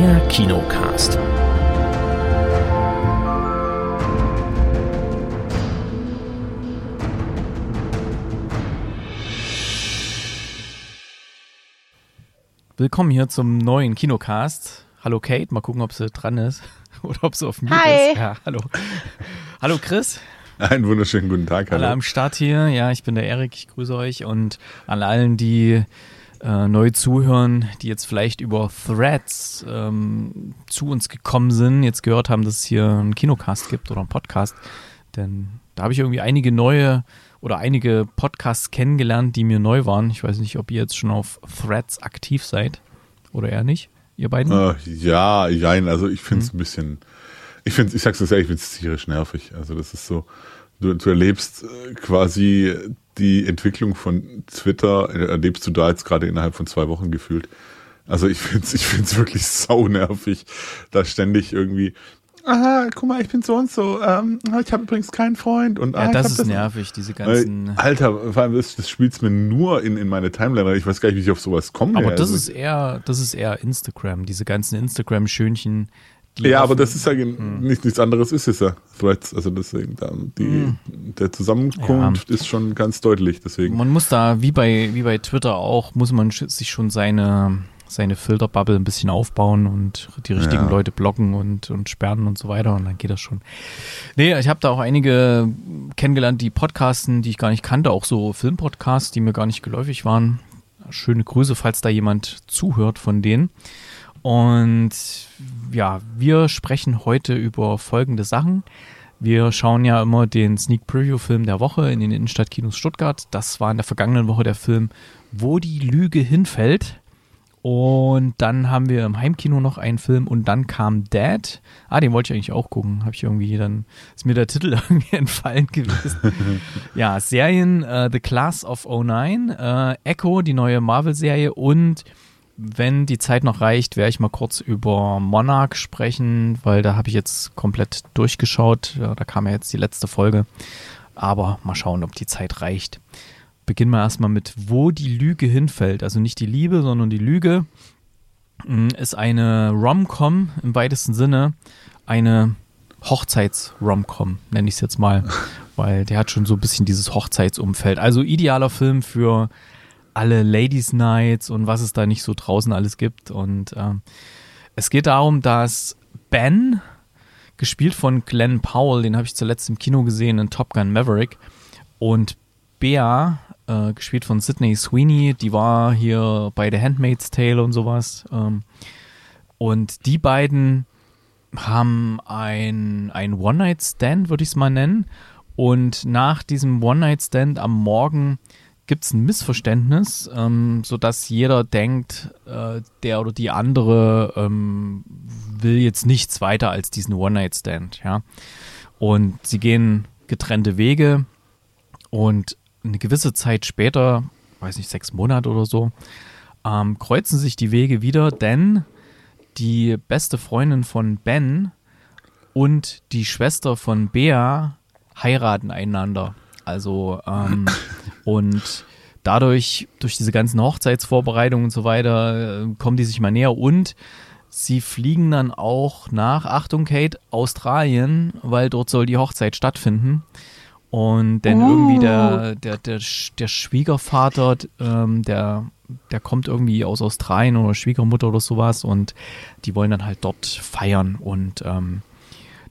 Der Kinocast. Willkommen hier zum neuen Kinocast. Hallo Kate, mal gucken, ob sie dran ist oder ob sie auf Hi. ist. Ja, hallo. Hallo Chris, Einen wunderschönen guten Tag, alle hallo. am Start hier. Ja, ich bin der Erik, ich grüße euch und an allen, die äh, neu zuhören, die jetzt vielleicht über Threads ähm, zu uns gekommen sind, jetzt gehört haben, dass es hier einen Kinocast gibt oder einen Podcast. Denn da habe ich irgendwie einige neue oder einige Podcasts kennengelernt, die mir neu waren. Ich weiß nicht, ob ihr jetzt schon auf Threads aktiv seid oder eher nicht, ihr beiden. Äh, ja, jein, also ich finde Mhm. es ein bisschen, ich finde ich sag's dir ehrlich, ich finde es tierisch nervig. Also das ist so, du, du erlebst äh, quasi die Entwicklung von Twitter, äh, erlebst du da jetzt gerade innerhalb von zwei Wochen gefühlt. Also ich finde es ich find's wirklich sau nervig, da ständig irgendwie, aha, guck mal, ich bin so und so, ähm, ich habe übrigens keinen Freund und ah, ja, ich das ist nervig, diese ganzen. Alter, vor allem das, das spielt's mir nur in, in meine Timeline. Ich weiß gar nicht, wie ich auf sowas komme. Aber das Also- ist eher, das ist eher Instagram, diese ganzen Instagram-Schönchen. Ja, aber das ist ja Hm. nichts, nichts anderes ist es ja. Threads, also deswegen, die, der Zusammenkunft ist schon ganz deutlich, deswegen. Man muss da, wie bei, wie bei Twitter auch, muss man sich schon seine, seine Filterbubble ein bisschen aufbauen und die richtigen Ja. Leute blocken und, und sperren und so weiter und dann geht das schon. Nee, ich habe da auch einige kennengelernt, die podcasten, die ich gar nicht kannte, auch so Filmpodcasts, die mir gar nicht geläufig waren. Schöne Grüße, falls da jemand zuhört von denen. Und ja, wir sprechen heute über folgende Sachen. Wir schauen ja immer den Sneak Preview Film der Woche in den Innenstadtkinos Stuttgart. Das war in der vergangenen Woche der Film Wo die Lüge hinfällt. Und dann haben wir im Heimkino noch einen Film und dann kam Dad. Ah, den wollte ich eigentlich auch gucken. Habe ich irgendwie dann, ist mir der Titel irgendwie entfallen gewesen. ja, Serien äh, The Class of 09, äh, Echo, die neue Marvel-Serie und wenn die Zeit noch reicht, werde ich mal kurz über Monarch sprechen, weil da habe ich jetzt komplett durchgeschaut. Ja, da kam ja jetzt die letzte Folge. Aber mal schauen, ob die Zeit reicht. Beginnen wir erstmal mit, wo die Lüge hinfällt. Also nicht die Liebe, sondern die Lüge mm, ist eine Rom-Com im weitesten Sinne. Eine Hochzeits-Rom-Com, nenne ich es jetzt mal. Weil der hat schon so ein bisschen dieses Hochzeitsumfeld. Also idealer Film für alle Ladies Nights und was es da nicht so draußen alles gibt. Und ähm, es geht darum, dass Ben, gespielt von Glenn Powell, den habe ich zuletzt im Kino gesehen in Top Gun Maverick, und Bea, äh, gespielt von Sydney Sweeney, die war hier bei The Handmaid's Tale und sowas. Ähm, und die beiden haben ein, ein One-Night-Stand, würde ich es mal nennen. Und nach diesem One-Night-Stand am Morgen gibt es ein Missverständnis, ähm, sodass jeder denkt, äh, der oder die andere ähm, will jetzt nichts weiter als diesen One-Night-Stand, ja. Und sie gehen getrennte Wege und eine gewisse Zeit später, weiß nicht, sechs Monate oder so, ähm, kreuzen sich die Wege wieder, denn die beste Freundin von Ben und die Schwester von Bea heiraten einander. Also, ähm, und dadurch, durch diese ganzen Hochzeitsvorbereitungen und so weiter, äh, kommen die sich mal näher. Und sie fliegen dann auch nach, Achtung Kate, Australien, weil dort soll die Hochzeit stattfinden. Und denn irgendwie der, der, der, der Schwiegervater, ähm, der, der kommt irgendwie aus Australien oder Schwiegermutter oder sowas. Und die wollen dann halt dort feiern. Und ähm,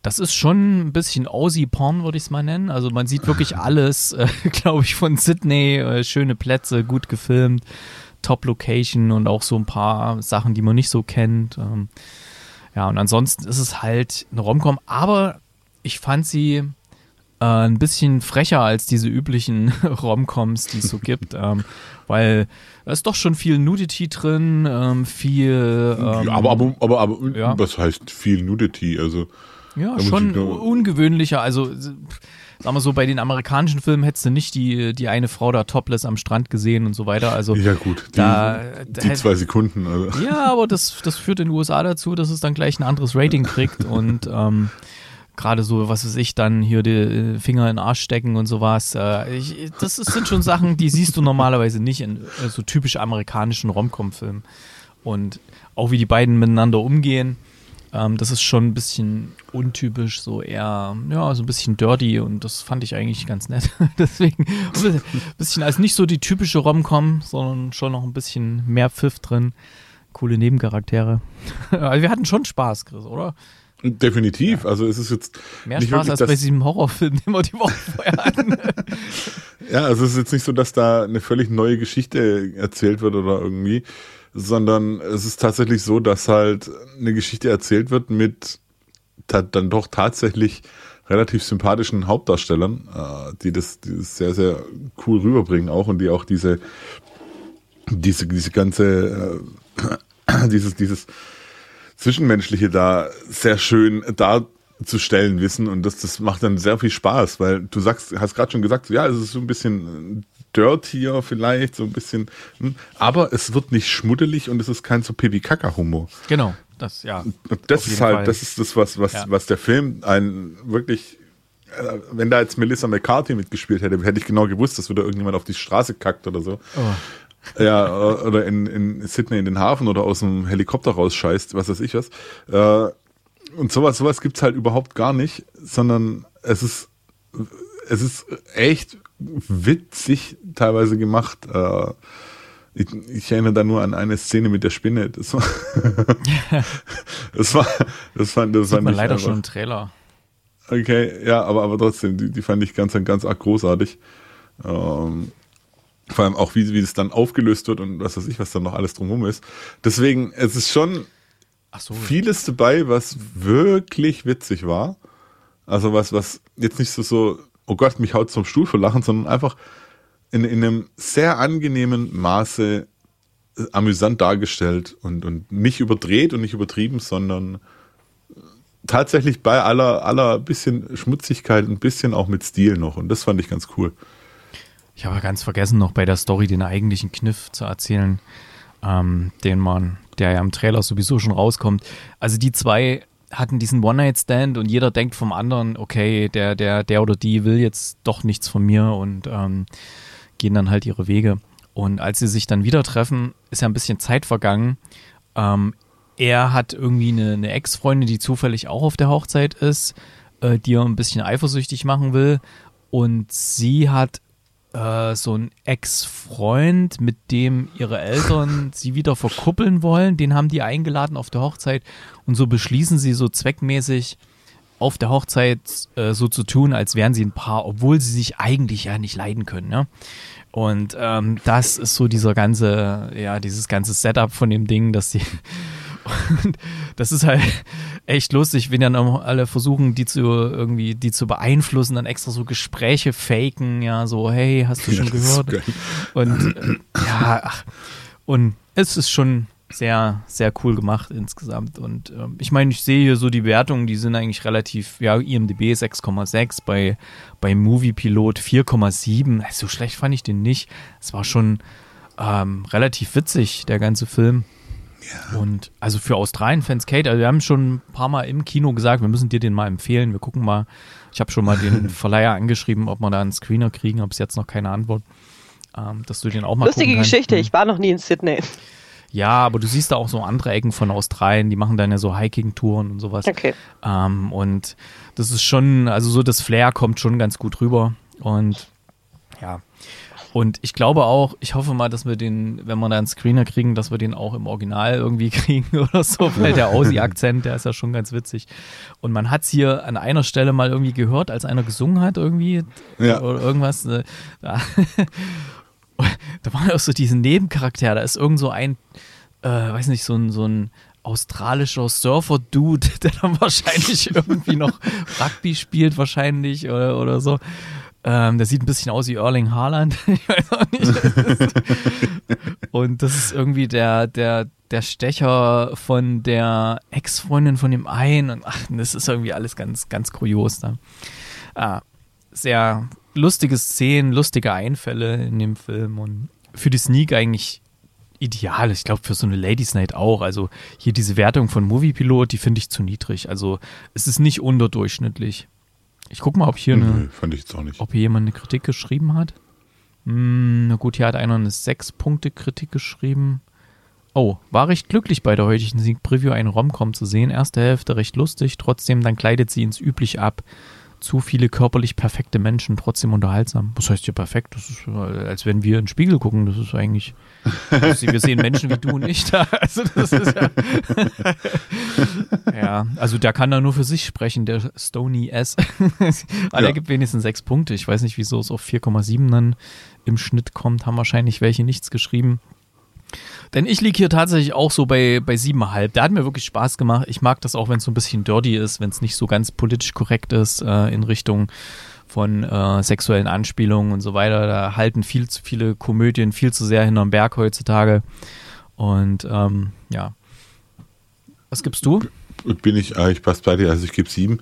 das ist schon ein bisschen Aussie-Porn, würde ich es mal nennen. Also man sieht wirklich alles, äh, glaube ich, von Sydney. Äh, schöne Plätze, gut gefilmt, Top-Location und auch so ein paar Sachen, die man nicht so kennt. Ähm, ja, und ansonsten ist es halt eine Romcom, aber ich fand sie äh, ein bisschen frecher als diese üblichen Romcoms, die es so gibt, ähm, weil da ist doch schon viel Nudity drin, ähm, viel. Ähm, ja, aber, aber, aber, aber ja. was heißt viel Nudity? Also, Ja, schon ungewöhnlicher. Also, sagen wir so, bei den amerikanischen Filmen hättest du nicht die, die eine Frau da topless am Strand gesehen und so weiter. Also, ja gut, die, da, die zwei Sekunden. Also. ja, aber das, das führt in den USA dazu, dass es dann gleich ein anderes Rating kriegt und ähm, gerade so, was weiß ich, dann hier die äh, Finger in den Arsch stecken und sowas. Äh, ich, das sind schon Sachen, die siehst du normalerweise nicht in äh, so typisch amerikanischen Romcom-Filmen. Und auch wie die beiden miteinander umgehen, ähm, das ist schon ein bisschen untypisch, so eher, ja, so ein bisschen dirty und das fand ich eigentlich ganz nett. Deswegen ein bisschen als nicht so die typische Rom-Com, sondern schon noch ein bisschen mehr Pfiff drin. Coole Nebencharaktere. also wir hatten schon Spaß, Chris, oder? Definitiv. Ja. Also es ist jetzt mehr Spaß als bei diesem Horrorfilm, den wir die Woche vorher hatten. ja, also es ist jetzt nicht so, dass da eine völlig neue Geschichte erzählt wird oder irgendwie, sondern es ist tatsächlich so, dass halt eine Geschichte erzählt wird mit dann doch tatsächlich relativ sympathischen Hauptdarstellern, äh, die das, die das sehr, sehr cool rüberbringen auch und die auch diese, diese, diese ganze, äh, dieses, dieses Zwischenmenschliche da sehr schön darzustellen wissen und das, das macht dann sehr viel Spaß, weil du sagst, hast gerade schon gesagt, ja, es ist so ein bisschen dirtier vielleicht, so ein bisschen, hm, aber es wird nicht schmuddelig und es ist kein so Pipi-Kaka-Humor. Genau, das, ja. das ist halt, Fall. das ist das, was, was, ja. was der Film ein wirklich äh, wenn da jetzt Melissa McCarthy mitgespielt hätte, hätte ich genau gewusst, dass wieder irgendjemand auf die Straße kackt oder so. Oh. Ja, oder in, in Sydney in den Hafen oder aus dem Helikopter rausscheißt, was weiß ich was. Äh, und sowas, sowas gibt's halt überhaupt gar nicht, sondern es ist, es ist echt witzig teilweise gemacht. Äh, ich, ich, erinnere da nur an eine Szene mit der Spinne. Das war, das war, das fand, das fand man leider einfach, schon einen Trailer. Okay, ja, aber, aber trotzdem, die, die fand ich ganz, ganz arg großartig. Ähm, vor allem auch, wie, wie das dann aufgelöst wird und was weiß ich, was dann noch alles drumherum ist. Deswegen, es ist schon so. vieles dabei, was wirklich witzig war. Also was, was jetzt nicht so, so oh Gott, mich haut zum Stuhl vor Lachen, sondern einfach in, in einem sehr angenehmen Maße äh, amüsant dargestellt und, und nicht überdreht und nicht übertrieben, sondern tatsächlich bei aller, aller bisschen Schmutzigkeit ein bisschen auch mit Stil noch. Und das fand ich ganz cool. Ich habe ganz vergessen, noch bei der Story den eigentlichen Kniff zu erzählen, ähm, den man, der ja im Trailer sowieso schon rauskommt. Also die zwei hatten diesen One-Night-Stand und jeder denkt vom anderen, okay, der, der, der oder die will jetzt doch nichts von mir und ähm, gehen dann halt ihre Wege. Und als sie sich dann wieder treffen, ist ja ein bisschen Zeit vergangen. Ähm, er hat irgendwie eine, eine Ex-Freundin, die zufällig auch auf der Hochzeit ist, äh, die er ein bisschen eifersüchtig machen will. Und sie hat äh, so ein Ex-Freund, mit dem ihre Eltern sie wieder verkuppeln wollen. Den haben die eingeladen auf der Hochzeit und so beschließen sie so zweckmäßig auf der Hochzeit äh, so zu tun, als wären sie ein Paar, obwohl sie sich eigentlich ja nicht leiden können. Ne? Und ähm, das ist so dieser ganze, ja, dieses ganze Setup von dem Ding, dass sie und das ist halt echt lustig, wenn dann alle versuchen, die zu irgendwie, die zu beeinflussen, dann extra so Gespräche faken, ja, so, hey, hast du schon ja, gehört? Und äh, ja, ach, und es ist schon sehr, sehr cool gemacht insgesamt. Und äh, ich meine, ich sehe hier so die Wertungen, die sind eigentlich relativ, ja, IMDB 6,6, bei, bei Movie Pilot 4,7. So schlecht fand ich den nicht. Es war schon ähm, relativ witzig, der ganze Film. Ja. Und also für Australien-Fans, Kate, also wir haben schon ein paar Mal im Kino gesagt, wir müssen dir den mal empfehlen. Wir gucken mal. Ich habe schon mal den Verleiher angeschrieben, ob wir da einen Screener kriegen, ob es jetzt noch keine Antwort. Ähm, dass du den auch mal Lustige Geschichte, ich war noch nie in Sydney. Ja, aber du siehst da auch so andere Ecken von Australien, die machen dann ja so Hiking-Touren und sowas. Okay. Ähm, und das ist schon, also so das Flair kommt schon ganz gut rüber. Und ja, und ich glaube auch, ich hoffe mal, dass wir den, wenn wir da einen Screener kriegen, dass wir den auch im Original irgendwie kriegen oder so, weil der Aussie-Akzent, der ist ja schon ganz witzig. Und man hat es hier an einer Stelle mal irgendwie gehört, als einer gesungen hat irgendwie ja. oder irgendwas. Äh, da, da war auch so diesen Nebencharakter, da ist irgend so ein, äh, weiß nicht, so ein, so ein australischer Surfer-Dude, der dann wahrscheinlich irgendwie noch Rugby spielt, wahrscheinlich oder, oder so. Ähm, der sieht ein bisschen aus wie Erling Haaland. ich weiß auch nicht. und das ist irgendwie der, der, der Stecher von der Ex-Freundin von dem einen. Und ach, das ist irgendwie alles ganz, ganz kurios da. Ah, sehr lustige Szenen, lustige Einfälle in dem Film und für die Sneak eigentlich ideal. Ich glaube, für so eine Ladies Night auch. Also hier diese Wertung von Movie Pilot, die finde ich zu niedrig. Also es ist nicht unterdurchschnittlich. Ich gucke mal, ob hier, eine, fand ich jetzt auch nicht. ob hier jemand eine Kritik geschrieben hat. Hm, na gut, hier hat einer eine 6-Punkte-Kritik geschrieben. Oh, war recht glücklich bei der heutigen Sieg-Preview einen Rom-Com zu sehen. Erste Hälfte recht lustig, trotzdem dann gleitet sie ins Übliche ab. Zu viele körperlich perfekte Menschen, trotzdem unterhaltsam. Was heißt hier perfekt? Das ist, als wenn wir in den Spiegel gucken. Das ist eigentlich. Also wir sehen Menschen wie du und ich da. Also das ist ja. ja, also der kann da nur für sich sprechen, der Stony S. Aber ja. er gibt wenigstens sechs Punkte. Ich weiß nicht, wieso es auf 4,7 dann im Schnitt kommt. Haben wahrscheinlich welche nichts geschrieben. Denn ich liege hier tatsächlich auch so bei, bei 7,5. Der hat mir wirklich Spaß gemacht. Ich mag das auch, wenn es so ein bisschen dirty ist, wenn es nicht so ganz politisch korrekt ist äh, in Richtung von äh, sexuellen Anspielungen und so weiter. Da halten viel zu viele Komödien viel zu sehr hinterm Berg heutzutage. Und ähm, ja. Was gibst du? Bin ich, äh, ich passe bei dir, also ich gebe sieben.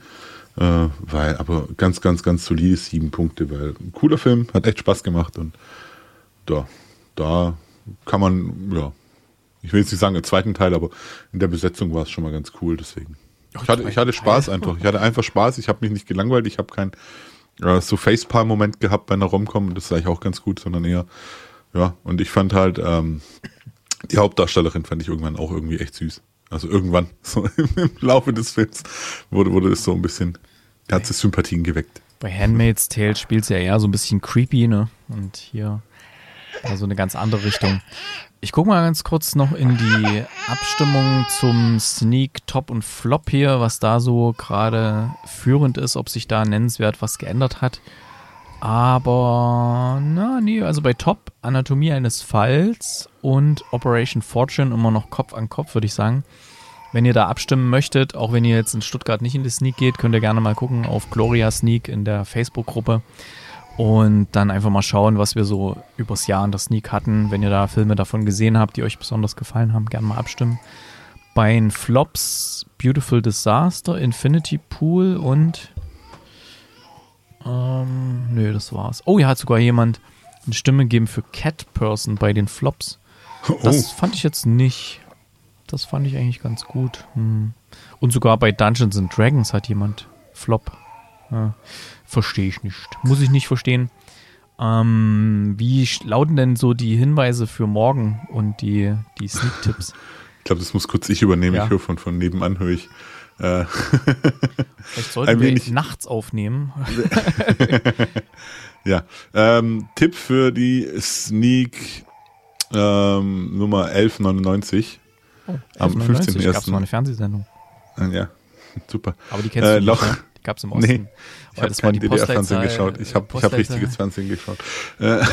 Äh, weil, aber ganz, ganz, ganz solide sieben Punkte, weil ein cooler Film, hat echt Spaß gemacht und da, da kann man, ja, ich will jetzt nicht sagen im zweiten Teil, aber in der Besetzung war es schon mal ganz cool, deswegen. Ich hatte, ich hatte Spaß einfach. Ich hatte einfach Spaß. Ich habe mich nicht gelangweilt. Ich habe keinen äh, so Facepalm-Moment gehabt bei einer Romcom. Das ist eigentlich auch ganz gut, sondern eher, ja. Und ich fand halt, ähm, die Hauptdarstellerin fand ich irgendwann auch irgendwie echt süß. Also irgendwann, so im Laufe des Films, wurde, wurde es so ein bisschen, hat sie Sympathien geweckt. Bei Handmaid's Tale spielt sie ja eher so ein bisschen creepy, ne? Und hier also eine ganz andere Richtung. Ich gucke mal ganz kurz noch in die Abstimmung zum Sneak Top und Flop hier, was da so gerade führend ist, ob sich da nennenswert was geändert hat. Aber, na, nee, also bei Top Anatomie eines Falls und Operation Fortune immer noch Kopf an Kopf, würde ich sagen. Wenn ihr da abstimmen möchtet, auch wenn ihr jetzt in Stuttgart nicht in die Sneak geht, könnt ihr gerne mal gucken auf Gloria Sneak in der Facebook-Gruppe und dann einfach mal schauen, was wir so übers Jahr in der Sneak hatten. Wenn ihr da Filme davon gesehen habt, die euch besonders gefallen haben, gerne mal abstimmen. Bei den Flops Beautiful Disaster, Infinity Pool und ähm, nö, das war's. Oh, ja, hat sogar jemand eine Stimme gegeben für Cat Person bei den Flops. Das oh. fand ich jetzt nicht. Das fand ich eigentlich ganz gut. Hm. Und sogar bei Dungeons and Dragons hat jemand Flop. Ja. Verstehe ich nicht. Muss ich nicht verstehen. Ähm, wie lauten denn so die Hinweise für morgen und die, die Sneak-Tipps? Ich glaube, das muss kurz ich übernehmen. Ja. Ich höre von, von nebenan, höre ich. Äh, Vielleicht sollten wir wenig, nachts aufnehmen. ja. Ähm, Tipp für die Sneak ähm, Nummer 1199 oh, 1199. am 15.01. Gab es mal eine Fernsehsendung. Ja, super. Aber die kennst äh, du nicht, ne? Gab es im Osten. Nee, ich habe kein DDR-Fernsehen geschaut. Ich habe hab richtiges Fernsehen geschaut. Ja,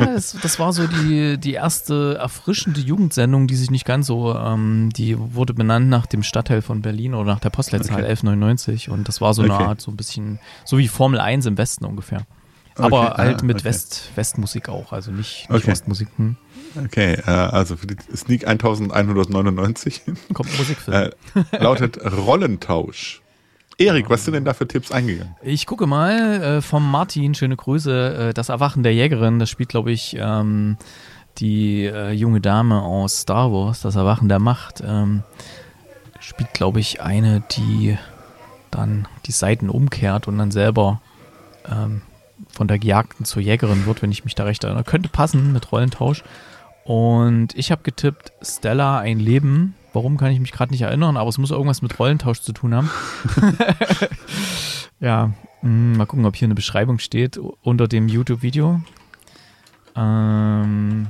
das, das, war so die, die erste erfrischende Jugendsendung, die sich nicht ganz so, ähm, die wurde benannt nach dem Stadtteil von Berlin oder nach der Postleitzahl okay. 1199 und das war so eine okay. Art, so ein bisschen, so wie Formel 1 im Westen ungefähr. Aber okay. halt ah, mit West, Westmusik auch, also nicht, nicht Ostmusik. Hm. Okay, äh, also für die Sneak 1199 kommt Musikfilm. Äh, lautet Rollentausch. Erik, was sind denn da für Tipps eingegangen? Ich gucke mal äh, vom Martin, schöne Grüße, äh, das Erwachen der Jägerin, das spielt, glaube ich, ähm, die äh, junge Dame aus Star Wars, das Erwachen der Macht, ähm, spielt, glaube ich, eine, die dann die Seiten umkehrt und dann selber ähm, von der Gejagten zur Jägerin wird, wenn ich mich da recht erinnere. Könnte passen mit Rollentausch. Und ich habe getippt, Stella, ein Leben Warum kann ich mich gerade nicht erinnern, aber es muss irgendwas mit Rollentausch zu tun haben. ja, mh, hm, mal gucken, ob hier eine Beschreibung steht unter dem YouTube-Video. Ähm,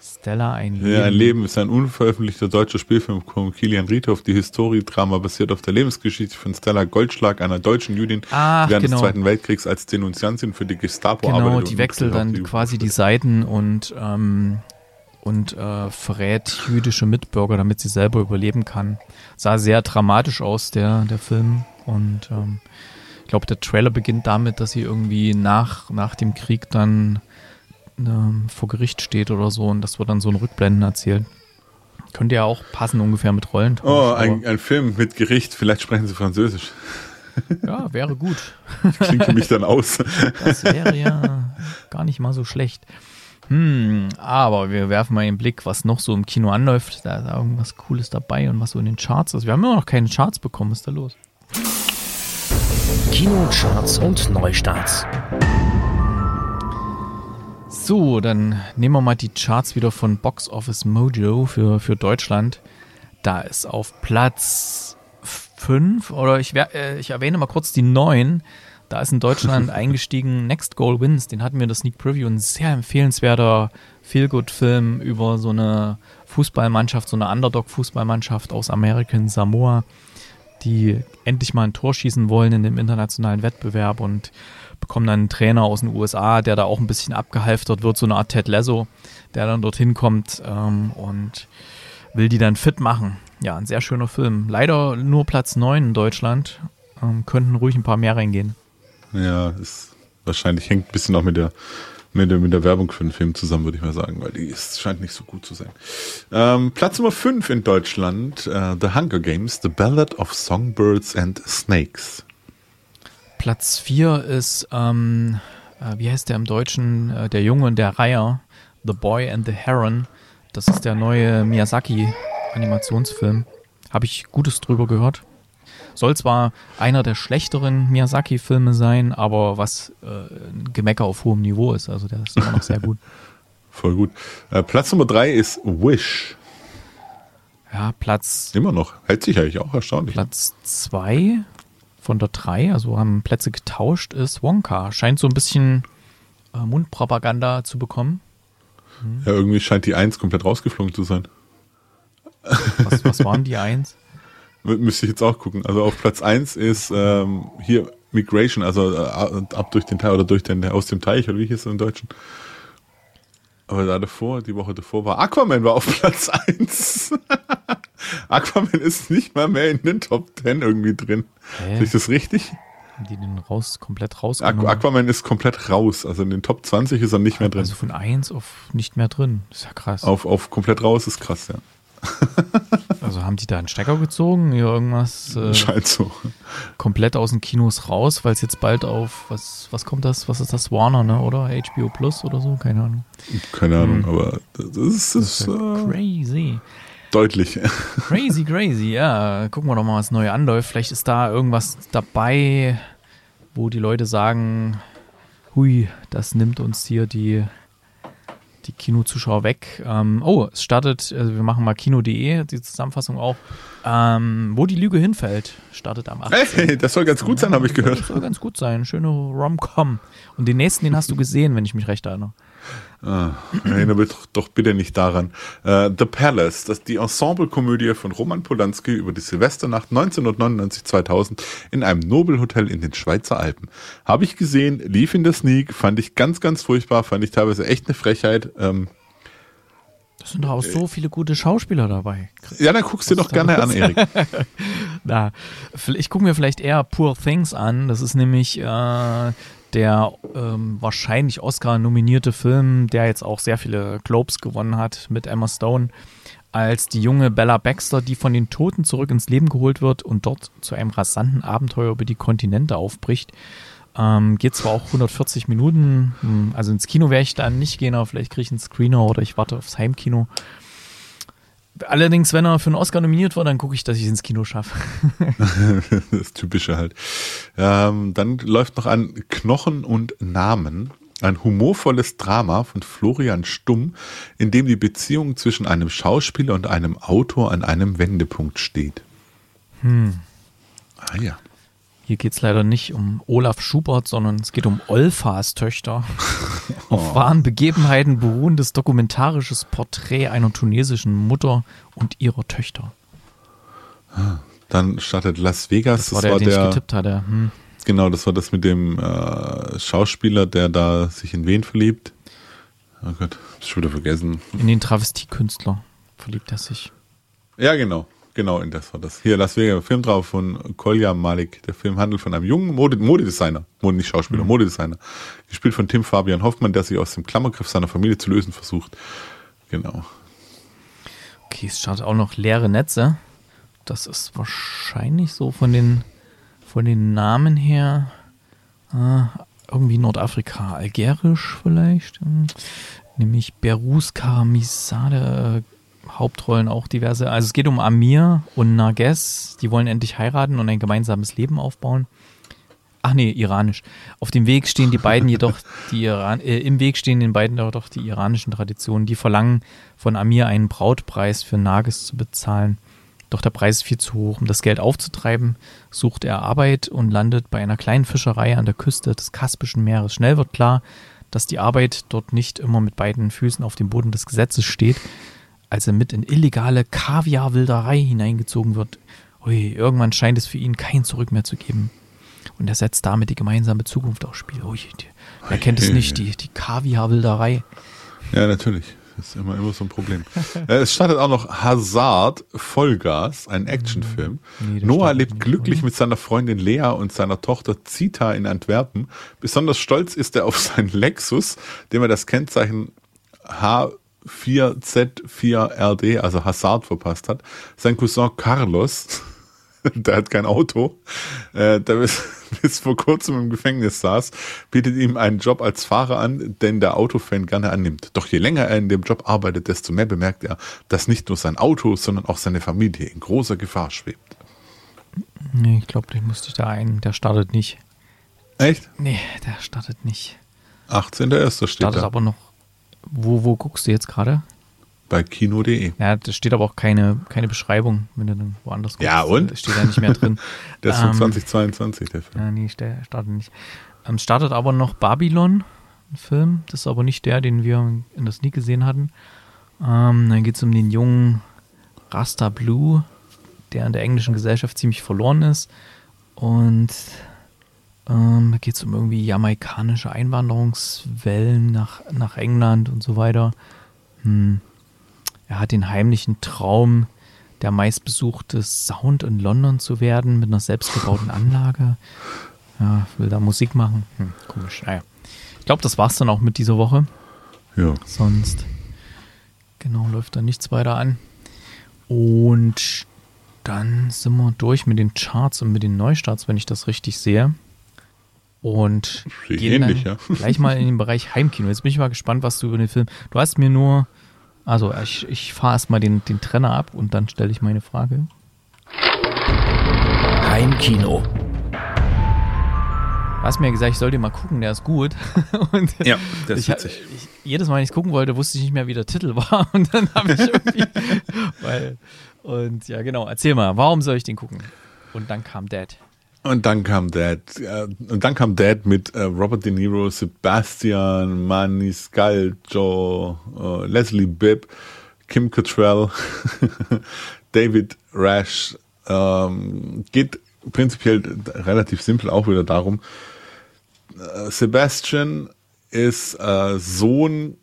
Stella, ein Leben. Ja, ein Leben ist ein unveröffentlichter deutscher Spielfilm von Kilian Riedhoff. Die Historiedrama basiert auf der Lebensgeschichte von Stella Goldschlag, einer deutschen Jüdin, Ach, während genau. des Zweiten Weltkriegs als Denunziantin für die Gestapo genau, arbeitet. Genau, die wechselt dann quasi die Seiten und ähm, und äh, verrät jüdische Mitbürger, damit sie selber überleben kann. Sah sehr dramatisch aus, der, der Film. Und ähm, ich glaube, der Trailer beginnt damit, dass sie irgendwie nach, nach dem Krieg dann ähm, vor Gericht steht oder so und das wird dann so ein Rückblenden erzählt. Könnte ja auch passen ungefähr mit Rollen. Oh, ein, ein Film mit Gericht, vielleicht sprechen sie Französisch. Ja, wäre gut. Klingt für mich dann aus. Das wäre ja gar nicht mal so schlecht. Hm, aber wir werfen mal einen Blick, was noch so im Kino anläuft. Da ist irgendwas Cooles dabei und was so in den Charts ist. Wir haben immer noch keine Charts bekommen. Was ist da los? Kinocharts und Neustarts. So, dann nehmen wir mal die Charts wieder von Box Office Mojo für, für Deutschland. Da ist auf Platz 5, oder ich, äh, ich erwähne mal kurz die 9. Da ist in Deutschland eingestiegen Next Goal Wins. Den hatten wir in der Sneak Preview. Ein sehr empfehlenswerter Feel-Good-Film über so eine Fußballmannschaft, so eine Underdog-Fußballmannschaft aus American Samoa, die endlich mal ein Tor schießen wollen in dem internationalen Wettbewerb und bekommen dann einen Trainer aus den USA, der da auch ein bisschen abgehalftert wird, so eine Art Ted Lasso, der dann dorthin kommt ähm, und will die dann fit machen. Ja, ein sehr schöner Film. Leider nur Platz 9 in Deutschland. Ähm, könnten ruhig ein paar mehr reingehen. Ja, ist wahrscheinlich hängt ein bisschen auch mit der mit der, mit der Werbung für den Film zusammen, würde ich mal sagen, weil die ist, scheint nicht so gut zu sein. Ähm, Platz Nummer 5 in Deutschland, äh, The Hunger Games, The Ballad of Songbirds and Snakes. Platz 4 ist, ähm, äh, wie heißt der im Deutschen, äh, Der Junge und der Reiher, The Boy and the Heron. Das ist der neue Miyazaki-Animationsfilm. Habe ich Gutes drüber gehört. Soll zwar einer der schlechteren Miyazaki-Filme sein, aber was äh, ein Gemecker auf hohem Niveau ist. Also der ist immer noch sehr gut. Voll gut. Äh, Platz Nummer drei ist Wish. Ja, Platz. Immer noch. Hält sich eigentlich auch erstaunlich. Platz zwei von der drei, also haben Plätze getauscht, ist Wonka. Scheint so ein bisschen äh, Mundpropaganda zu bekommen. Hm. Ja, irgendwie scheint die Eins komplett rausgeflogen zu sein. Was, was waren die Eins? Müsste ich jetzt auch gucken. Also auf Platz 1 ist ähm, hier Migration, also äh, ab durch den Teich oder durch den aus dem Teich, oder wie hieß es im Deutschen? Aber da davor, die Woche davor war Aquaman war auf Platz 1. Aquaman ist nicht mal mehr in den Top 10 irgendwie drin. Hä? Ist das richtig? Haben die den raus, komplett rausgenommen? Aquaman ist komplett raus. Also in den Top 20 ist er nicht mehr drin. Also von 1 auf nicht mehr drin. Das ist ja krass. Auf, auf komplett raus ist krass, ja. Also haben die da einen Stecker gezogen? Hier irgendwas? Äh, Scheint so. Komplett aus den Kinos raus, weil es jetzt bald auf, was, was kommt das? Was ist das? Warner, ne? Oder HBO Plus oder so? Keine Ahnung. Keine Ahnung, hm. aber das ist, das ist uh, crazy. Deutlich. Crazy, crazy, ja. Gucken wir doch mal, was neu anläuft. Vielleicht ist da irgendwas dabei, wo die Leute sagen, hui, das nimmt uns hier die die Kinozuschauer weg. Ähm, oh, es startet, also wir machen mal kino.de, die Zusammenfassung auch. Ähm, wo die Lüge hinfällt, startet am 18. Hey, das soll ganz gut sein, habe ich gehört. Das soll ganz gut sein. Schöne Rom-Com. Und den nächsten, den hast du gesehen, wenn ich mich recht erinnere. Ah, erinnere doch, doch bitte nicht daran. Uh, The Palace, das ist die Ensemblekomödie von Roman Polanski über die Silvesternacht 1999-2000 in einem Nobelhotel in den Schweizer Alpen. Habe ich gesehen, lief in der Sneak, fand ich ganz, ganz furchtbar, fand ich teilweise echt eine Frechheit. Ähm, das sind doch auch so viele gute Schauspieler dabei. Ja, dann guckst du dir doch gerne an, Erik. Na, ich gucke mir vielleicht eher Poor Things an. Das ist nämlich äh, der ähm, wahrscheinlich Oscar nominierte Film, der jetzt auch sehr viele Globes gewonnen hat mit Emma Stone, als die junge Bella Baxter, die von den Toten zurück ins Leben geholt wird und dort zu einem rasanten Abenteuer über die Kontinente aufbricht. Ähm, geht zwar auch 140 Minuten, hm, also ins Kino werde ich dann nicht gehen, aber vielleicht kriege ich einen Screener oder ich warte aufs Heimkino. Allerdings, wenn er für einen Oscar nominiert wird, dann gucke ich, dass ich es ins Kino schaffe. das Typische halt. Ähm, dann läuft noch an Knochen und Namen. Ein humorvolles Drama von Florian Stumm, in dem die Beziehung zwischen einem Schauspieler und einem Autor an einem Wendepunkt steht. Hm. Ah ja. Hier geht es leider nicht um Olaf Schubert, sondern es geht um Olfas Töchter. Auf oh. wahren Begebenheiten beruhendes dokumentarisches Porträt einer tunesischen Mutter und ihrer Töchter. Dann startet Las Vegas. Das war das der, war den der, ich getippt hatte. Hm. Genau, das war das mit dem äh, Schauspieler, der da sich in wen verliebt. Oh Gott, hab ich schon wieder vergessen. In den Travestiekünstler verliebt er sich. Ja, genau. Genau, in das war das. Hier, Las Vegas, Film drauf von Kolja Malik. Der Film handelt von einem jungen Mode Modedesigner, Mode, nicht Schauspieler, mhm. Modedesigner. Gespielt von Tim Fabian Hoffmann, der sich aus dem Klammergriff seiner Familie zu lösen versucht. Genau. Okay, es startet auch noch leere Netze. Das ist wahrscheinlich so von den, von den Namen her äh, irgendwie Nordafrika, algerisch vielleicht. Hm. Nämlich Berus Karamisade, Hauptrollen auch diverse. Also es geht um Amir und Narges, die wollen endlich heiraten und ein gemeinsames Leben aufbauen. ach nee, iranisch. Auf dem Weg stehen die beiden jedoch, die Iran, äh, im Weg stehen den beiden jedoch die iranischen Traditionen, die verlangen von Amir einen Brautpreis für Nagis zu bezahlen. Doch der Preis ist viel zu hoch. Um das Geld aufzutreiben, sucht er Arbeit und landet bei einer kleinen Fischerei an der Küste des Kaspischen Meeres. Schnell wird klar, dass die Arbeit dort nicht immer mit beiden Füßen auf dem Boden des Gesetzes steht, als er mit in illegale Kaviarwilderei hineingezogen wird. Ui, irgendwann scheint es für ihn kein Zurück mehr zu geben. Und er setzt damit die gemeinsame Zukunft aufs Spiel. Ui, die, wer kennt es nicht, die, die Kaviarwilderei. Ja, natürlich. Das ist immer, immer so ein Problem. Äh, es startet auch noch Hazard Vollgas, ein Actionfilm. Nee, Noah lebt glücklich mit seiner Freundin Lea und seiner Tochter Zita in Antwerpen. Besonders stolz ist er auf seinen Lexus, dem er das Kennzeichen H4Z4RD, also Hazard, verpasst hat. Sein Cousin Carlos der hat kein Auto, äh, der bis, bis vor kurzem im Gefängnis saß, bietet ihm einen Job als Fahrer an, den der Autofan gerne annimmt. Doch je länger er in dem Job arbeitet, desto mehr bemerkt er, dass nicht nur sein Auto, sondern auch seine Familie in großer Gefahr schwebt. Nee, ich glaube, den musste ich da ein. Der startet nicht. Echt? Nee, der startet nicht. 18.01. steht startet da. aber noch. Wo, wo guckst du jetzt gerade? bei kino.de. Ja, da steht aber auch keine, keine Beschreibung, wenn du dann woanders guckst. Ja, und? Da steht da nicht mehr drin. der ist von ähm, 2022, der Film. Ja, nee, der startet nicht. Ähm, startet aber noch Babylon, ein Film. Das ist aber nicht der, den wir in der Sneak gesehen hatten. Ähm, dann geht es um den jungen Rasta Blue, der in der englischen Gesellschaft ziemlich verloren ist. Und ähm, da geht es um irgendwie jamaikanische Einwanderungswellen nach, nach England und so weiter. Hm. Er hat den heimlichen Traum, der meistbesuchte Sound in London zu werden, mit einer selbstgebauten Anlage. Ja, will da Musik machen. Hm, komisch. Naja. Ich glaube, das war's dann auch mit dieser Woche. Ja. Sonst, genau, läuft da nichts weiter an. Und dann sind wir durch mit den Charts und mit den Neustarts, wenn ich das richtig sehe. Und gehen ähnlich, dann ja. gleich mal in den Bereich Heimkino. Jetzt bin ich mal gespannt, was du über den Film. Du hast mir nur also ich, ich fahre erstmal den, den Trenner ab und dann stelle ich meine Frage. Heimkino. Du hast mir gesagt, ich soll den mal gucken, der ist gut. Und ja, der ist ich, witzig. Ich, jedes Mal, wenn ich es gucken wollte, wusste ich nicht mehr, wie der Titel war. Und dann habe ich irgendwie. weil, und ja, genau, erzähl mal, warum soll ich den gucken? Und dann kam Dad. Und dann kam Dad. Äh, und dann kam Dad mit äh, Robert De Niro, Sebastian, Maniscalco, äh, Leslie Bibb, Kim Cattrall, David Rash. Ähm, geht prinzipiell relativ simpel auch wieder darum. Sebastian ist Sohn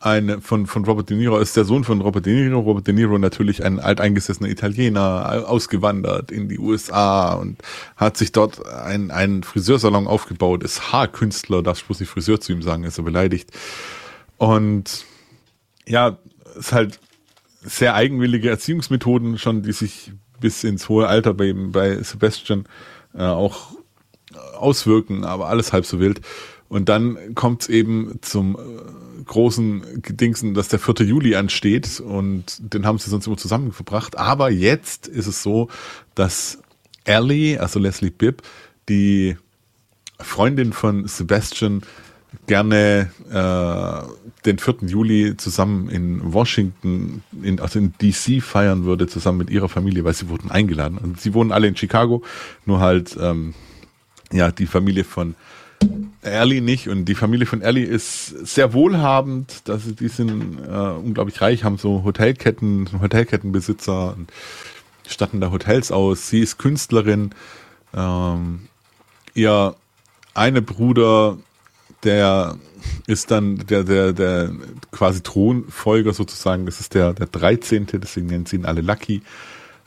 eine, von, von Robert De Niro, ist der Sohn von Robert De Niro. Robert De Niro natürlich ein alteingesessener Italiener, ausgewandert in die USA und hat sich dort ein, einen Friseursalon aufgebaut, ist Haarkünstler, darf ich bloß nicht Friseur zu ihm sagen, ist er beleidigt. Und ja, ist halt sehr eigenwillige Erziehungsmethoden schon, die sich bis ins hohe Alter bei, bei Sebastian äh, auch auswirken, aber alles halb so wild. Und dann kommt es eben zum äh, großen Dingsen, dass der 4. Juli ansteht und den haben sie sonst immer zusammen verbracht. Aber jetzt ist es so, dass Ellie, also Leslie Bibb, die Freundin von Sebastian, gerne äh, den 4. Juli zusammen in Washington, in, also in DC feiern würde, zusammen mit ihrer Familie, weil sie wurden eingeladen. Und sie wohnen alle in Chicago, nur halt ähm, ja die Familie von Ellie nicht und die Familie von Ellie ist sehr wohlhabend, dass die sind äh, unglaublich reich, haben so Hotelketten, Hotelkettenbesitzer und statten da Hotels aus. Sie ist Künstlerin. Ähm, ihr eine Bruder, der ist dann der, der, der quasi Thronfolger sozusagen, das ist der, der 13., deswegen nennen sie ihn alle Lucky.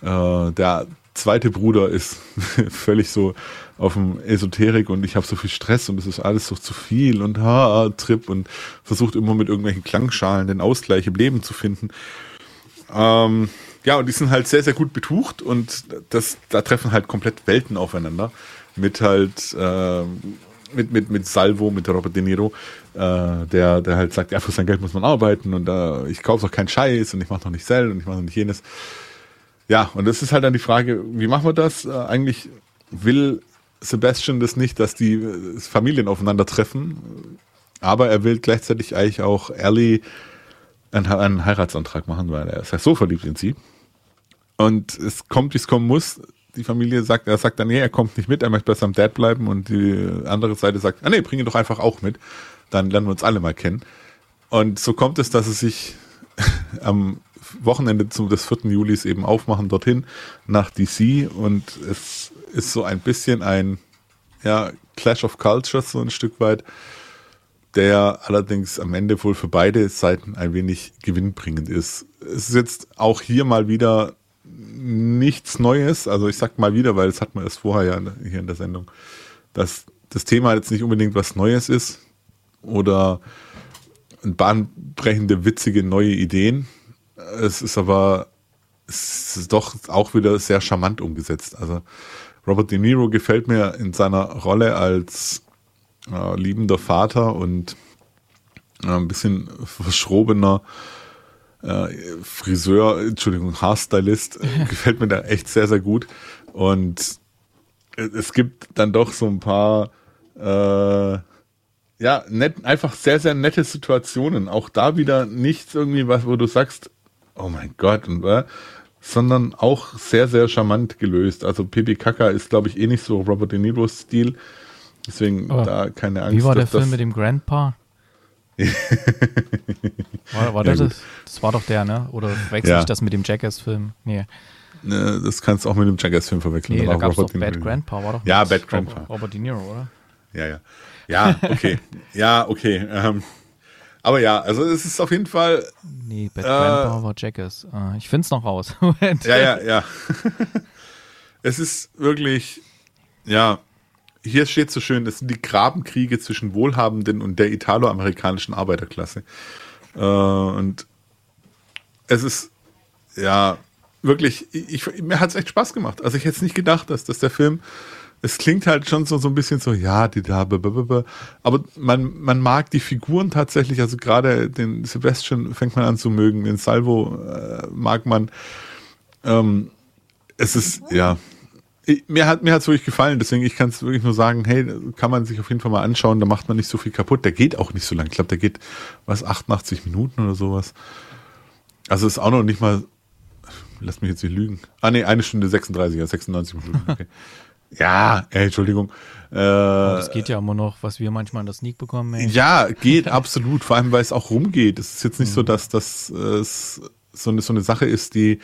Äh, der zweite Bruder ist völlig so auf dem Esoterik und ich habe so viel Stress und es ist alles so zu viel und ha, Trip und versucht immer mit irgendwelchen Klangschalen den Ausgleich im Leben zu finden. Ähm, ja, und die sind halt sehr, sehr gut betucht und das, da treffen halt komplett Welten aufeinander. Mit halt, äh, mit, mit, mit Salvo, mit Robert De Niro, äh, der, der halt sagt, ja, für sein Geld muss man arbeiten und äh, ich kaufe doch keinen Scheiß und ich mache doch nicht Sell und ich mache doch nicht jenes. Ja, und das ist halt dann die Frage, wie machen wir das? Äh, eigentlich will Sebastian das nicht, dass die äh, Familien aufeinandertreffen, aber er will gleichzeitig eigentlich auch Ellie einen, einen Heiratsantrag machen, weil er ist ja so verliebt in sie. Und es kommt, wie es kommen muss. Die Familie sagt, er sagt dann, nee, er kommt nicht mit, er möchte bei seinem Dad bleiben und die andere Seite sagt, ah nee, bring ihn doch einfach auch mit. Dann lernen wir uns alle mal kennen. Und so kommt es, dass es sich am Wochenende zum, des 4. Julis eben aufmachen dorthin nach DC und es ist so ein bisschen ein ja, Clash of Cultures so ein Stück weit, der allerdings am Ende wohl für beide Seiten ein wenig gewinnbringend ist. Es ist jetzt auch hier mal wieder nichts Neues, also ich sag mal wieder, weil das hat man erst vorher ja hier in der Sendung, dass das Thema jetzt nicht unbedingt was Neues ist oder bahnbrechende, witzige neue Ideen. Es ist aber es ist doch auch wieder sehr charmant umgesetzt. Also Robert De Niro gefällt mir in seiner Rolle als äh, liebender Vater und äh, ein bisschen verschrobener äh, Friseur, Entschuldigung, Haarstylist, gefällt mir da echt sehr, sehr gut. Und es gibt dann doch so ein paar äh, ja, nett, einfach sehr, sehr nette Situationen. Auch da wieder nichts irgendwie was, wo du sagst, oh mein Gott, und, äh, sondern auch sehr, sehr charmant gelöst. Also Pipi Kaka ist, glaube ich, eh nicht so Robert De Niro's Stil. Deswegen Aber da keine Angst. Wie war der Film mit dem Grandpa? war, war ja, das, das war doch der, ne? Oder wechsle ja. ich das mit dem Jackass-Film? Nee. Ne, das kannst du auch mit dem Jackass-Film verwechseln. Nee, da, gab es doch Bad Grandpa, war doch Ja, Bad Grandpa. Robert De Niro, oder? Ja, ja. Ja, okay. ja, okay. Ähm, aber ja, also es ist auf jeden Fall. Nee, Bad äh, Grandpa war Jackass. Uh, ich find's noch raus. ja, ja, ja. es ist wirklich, ja, hier steht so schön, das sind die Grabenkriege zwischen Wohlhabenden und der italoamerikanischen Arbeiterklasse. Äh, und es ist, ja, wirklich, ich, mir hat es echt Spaß gemacht. Also ich hätte es nicht gedacht, dass, dass der Film es klingt halt schon so, so ein bisschen so, ja, die da, aber man, man mag die Figuren tatsächlich, also gerade den Sebastian fängt man an zu mögen, den Salvo äh, mag man. Ähm, es ist, ja, ich, mir hat mir hat's wirklich gefallen, deswegen ich kann es wirklich nur sagen, hey, kann man sich auf jeden Fall mal anschauen, da macht man nicht so viel kaputt. Der geht auch nicht so lang. Ich glaube, der geht was 88 Minuten oder sowas. Also ist auch noch nicht mal lass mich jetzt nicht lügen. Ah nee, eine Stunde 36, ja, 96 Minuten. Okay. Ja, ey, Entschuldigung. Äh, das geht ja immer noch, was wir manchmal in der Sneak bekommen. Ey. Ja, geht absolut. Vor allem, weil es auch rumgeht. Es ist jetzt nicht mhm. so, dass das äh, so, eine, so eine Sache ist, die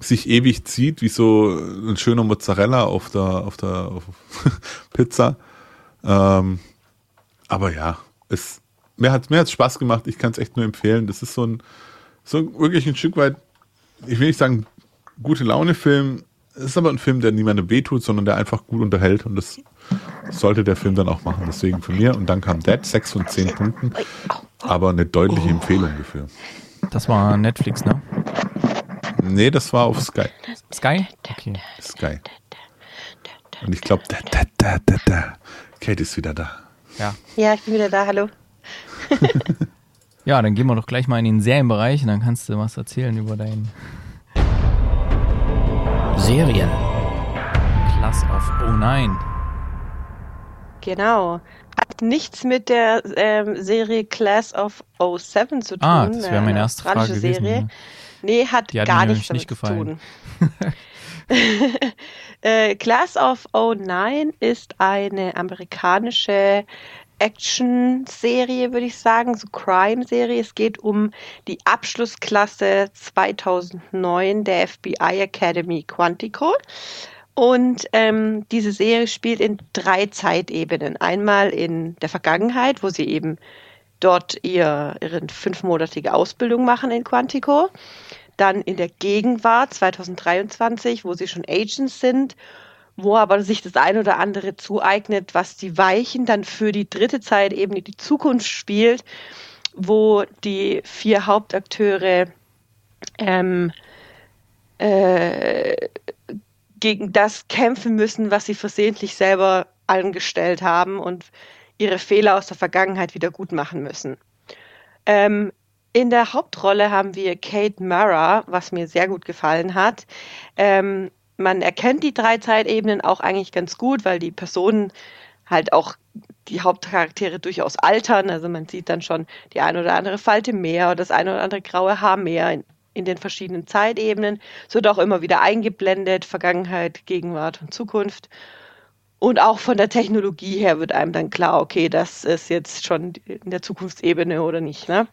sich ewig zieht, wie so ein schöner Mozzarella auf der, auf der auf Pizza. Ähm, aber ja, es, mir hat mir hat's Spaß gemacht. Ich kann es echt nur empfehlen. Das ist so ein, so wirklich ein Stück weit, ich will nicht sagen, gute Laune-Film, es ist aber ein Film, der niemandem wehtut, sondern der einfach gut unterhält und das sollte der Film dann auch machen. Deswegen von mir und dann kam Dead, 6 von 10 Punkten, aber eine deutliche Empfehlung dafür. Das war Netflix, ne? Nee, das war auf Sky. Sky? Okay. Sky. Und ich glaube, da, da, da, da, da. Kate ist wieder da. Ja. Ja, ich bin wieder da, hallo. ja, dann gehen wir doch gleich mal in den Serienbereich und dann kannst du was erzählen über deinen Serien. Class of 09. Genau. Hat nichts mit der ähm, Serie Class of 07 zu ah, tun. Ah, das wäre meine erste Frage gewesen. Serie. Nee, hat gar nichts damit nicht gefallen. zu tun. äh, Class of 09 ist eine amerikanische Action-Serie, würde ich sagen, so Crime-Serie. Es geht um die Abschlussklasse 2009 der FBI Academy Quantico. Und ähm, diese Serie spielt in drei Zeitebenen. Einmal in der Vergangenheit, wo sie eben dort ihr, ihre fünfmonatige Ausbildung machen in Quantico. Dann in der Gegenwart 2023, wo sie schon Agents sind wo aber sich das ein oder andere zueignet, was die Weichen dann für die dritte Zeit eben in die Zukunft spielt, wo die vier Hauptakteure ähm, äh, gegen das kämpfen müssen, was sie versehentlich selber angestellt haben und ihre Fehler aus der Vergangenheit wieder gut machen müssen. Ähm, in der Hauptrolle haben wir Kate Mara, was mir sehr gut gefallen hat. Ähm, man erkennt die drei Zeitebenen auch eigentlich ganz gut, weil die Personen halt auch die Hauptcharaktere durchaus altern. Also man sieht dann schon die eine oder andere Falte mehr oder das eine oder andere graue Haar mehr in, in den verschiedenen Zeitebenen. Es wird auch immer wieder eingeblendet, Vergangenheit, Gegenwart und Zukunft. Und auch von der Technologie her wird einem dann klar, okay, das ist jetzt schon in der Zukunftsebene oder nicht. Ne?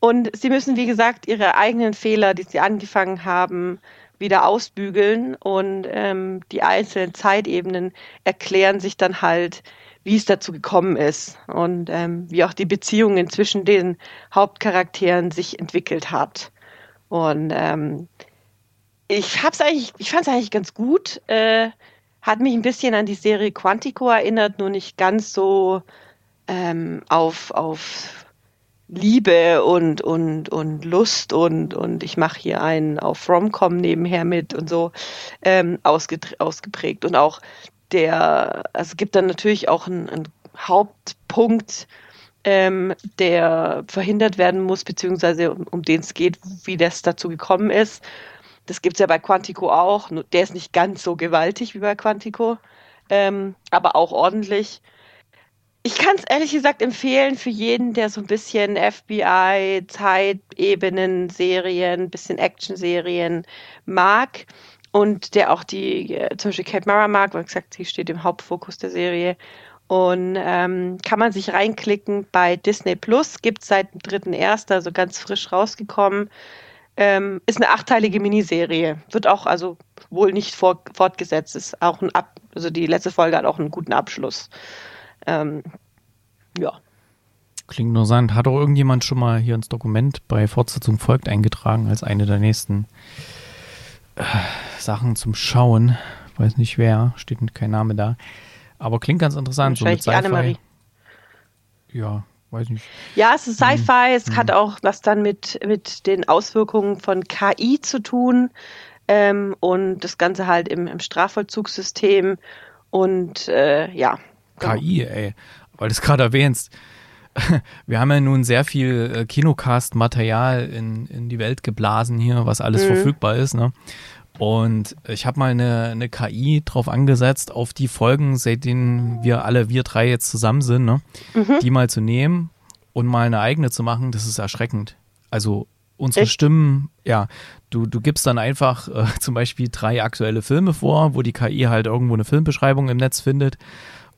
Und sie müssen, wie gesagt, ihre eigenen Fehler, die sie angefangen haben, wieder ausbügeln und ähm, die einzelnen Zeitebenen erklären sich dann halt, wie es dazu gekommen ist und ähm, wie auch die Beziehungen zwischen den Hauptcharakteren sich entwickelt hat. Und ähm, ich hab's eigentlich, ich fand es eigentlich ganz gut. Äh, hat mich ein bisschen an die Serie Quantico erinnert, nur nicht ganz so ähm, auf, auf Liebe und, und, und Lust und, und ich mache hier einen auf Romcom nebenher mit und so ähm, ausgeprägt. Und auch der, also es gibt dann natürlich auch einen, einen Hauptpunkt, ähm, der verhindert werden muss, beziehungsweise um, um den es geht, wie das dazu gekommen ist. Das gibt es ja bei Quantico auch. Der ist nicht ganz so gewaltig wie bei Quantico, ähm, aber auch ordentlich. Ich kann es ehrlich gesagt empfehlen für jeden, der so ein bisschen FBI, Zeitebenen, Serien, bisschen Action-Serien mag und der auch die, äh, zum Beispiel Kate Mara mag, weil gesagt, sie steht im Hauptfokus der Serie. Und ähm, kann man sich reinklicken bei Disney Plus, gibt es seit dem 3.1., also ganz frisch rausgekommen. Ähm, ist eine achteilige Miniserie. Wird auch also wohl nicht vor, fortgesetzt. Ist auch ein Ab also die letzte Folge hat auch einen guten Abschluss. Ähm, ja. Klingt nur interessant. Hat auch irgendjemand schon mal hier ins Dokument bei Fortsetzung folgt eingetragen als eine der nächsten äh, Sachen zum Schauen? Weiß nicht wer, steht kein Name da. Aber klingt ganz interessant. So mit Sci-Fi. Ja, weiß nicht. Ja, es ist Sci-Fi. Hm. Es hm. hat auch was dann mit, mit den Auswirkungen von KI zu tun. Ähm, und das Ganze halt im, im Strafvollzugssystem. Und äh, ja. KI, ey weil du es gerade erwähnst, wir haben ja nun sehr viel äh, Kinocast-Material in, in die Welt geblasen hier, was alles mhm. verfügbar ist. Ne? Und ich habe mal eine, eine KI drauf angesetzt, auf die Folgen, seitdem wir alle, wir drei jetzt zusammen sind, ne? Mhm. die mal zu nehmen und mal eine eigene zu machen, das ist erschreckend. Also unsere Echt? Stimmen, ja, du, du gibst dann einfach äh, zum Beispiel drei aktuelle Filme vor, wo die KI halt irgendwo eine Filmbeschreibung im Netz findet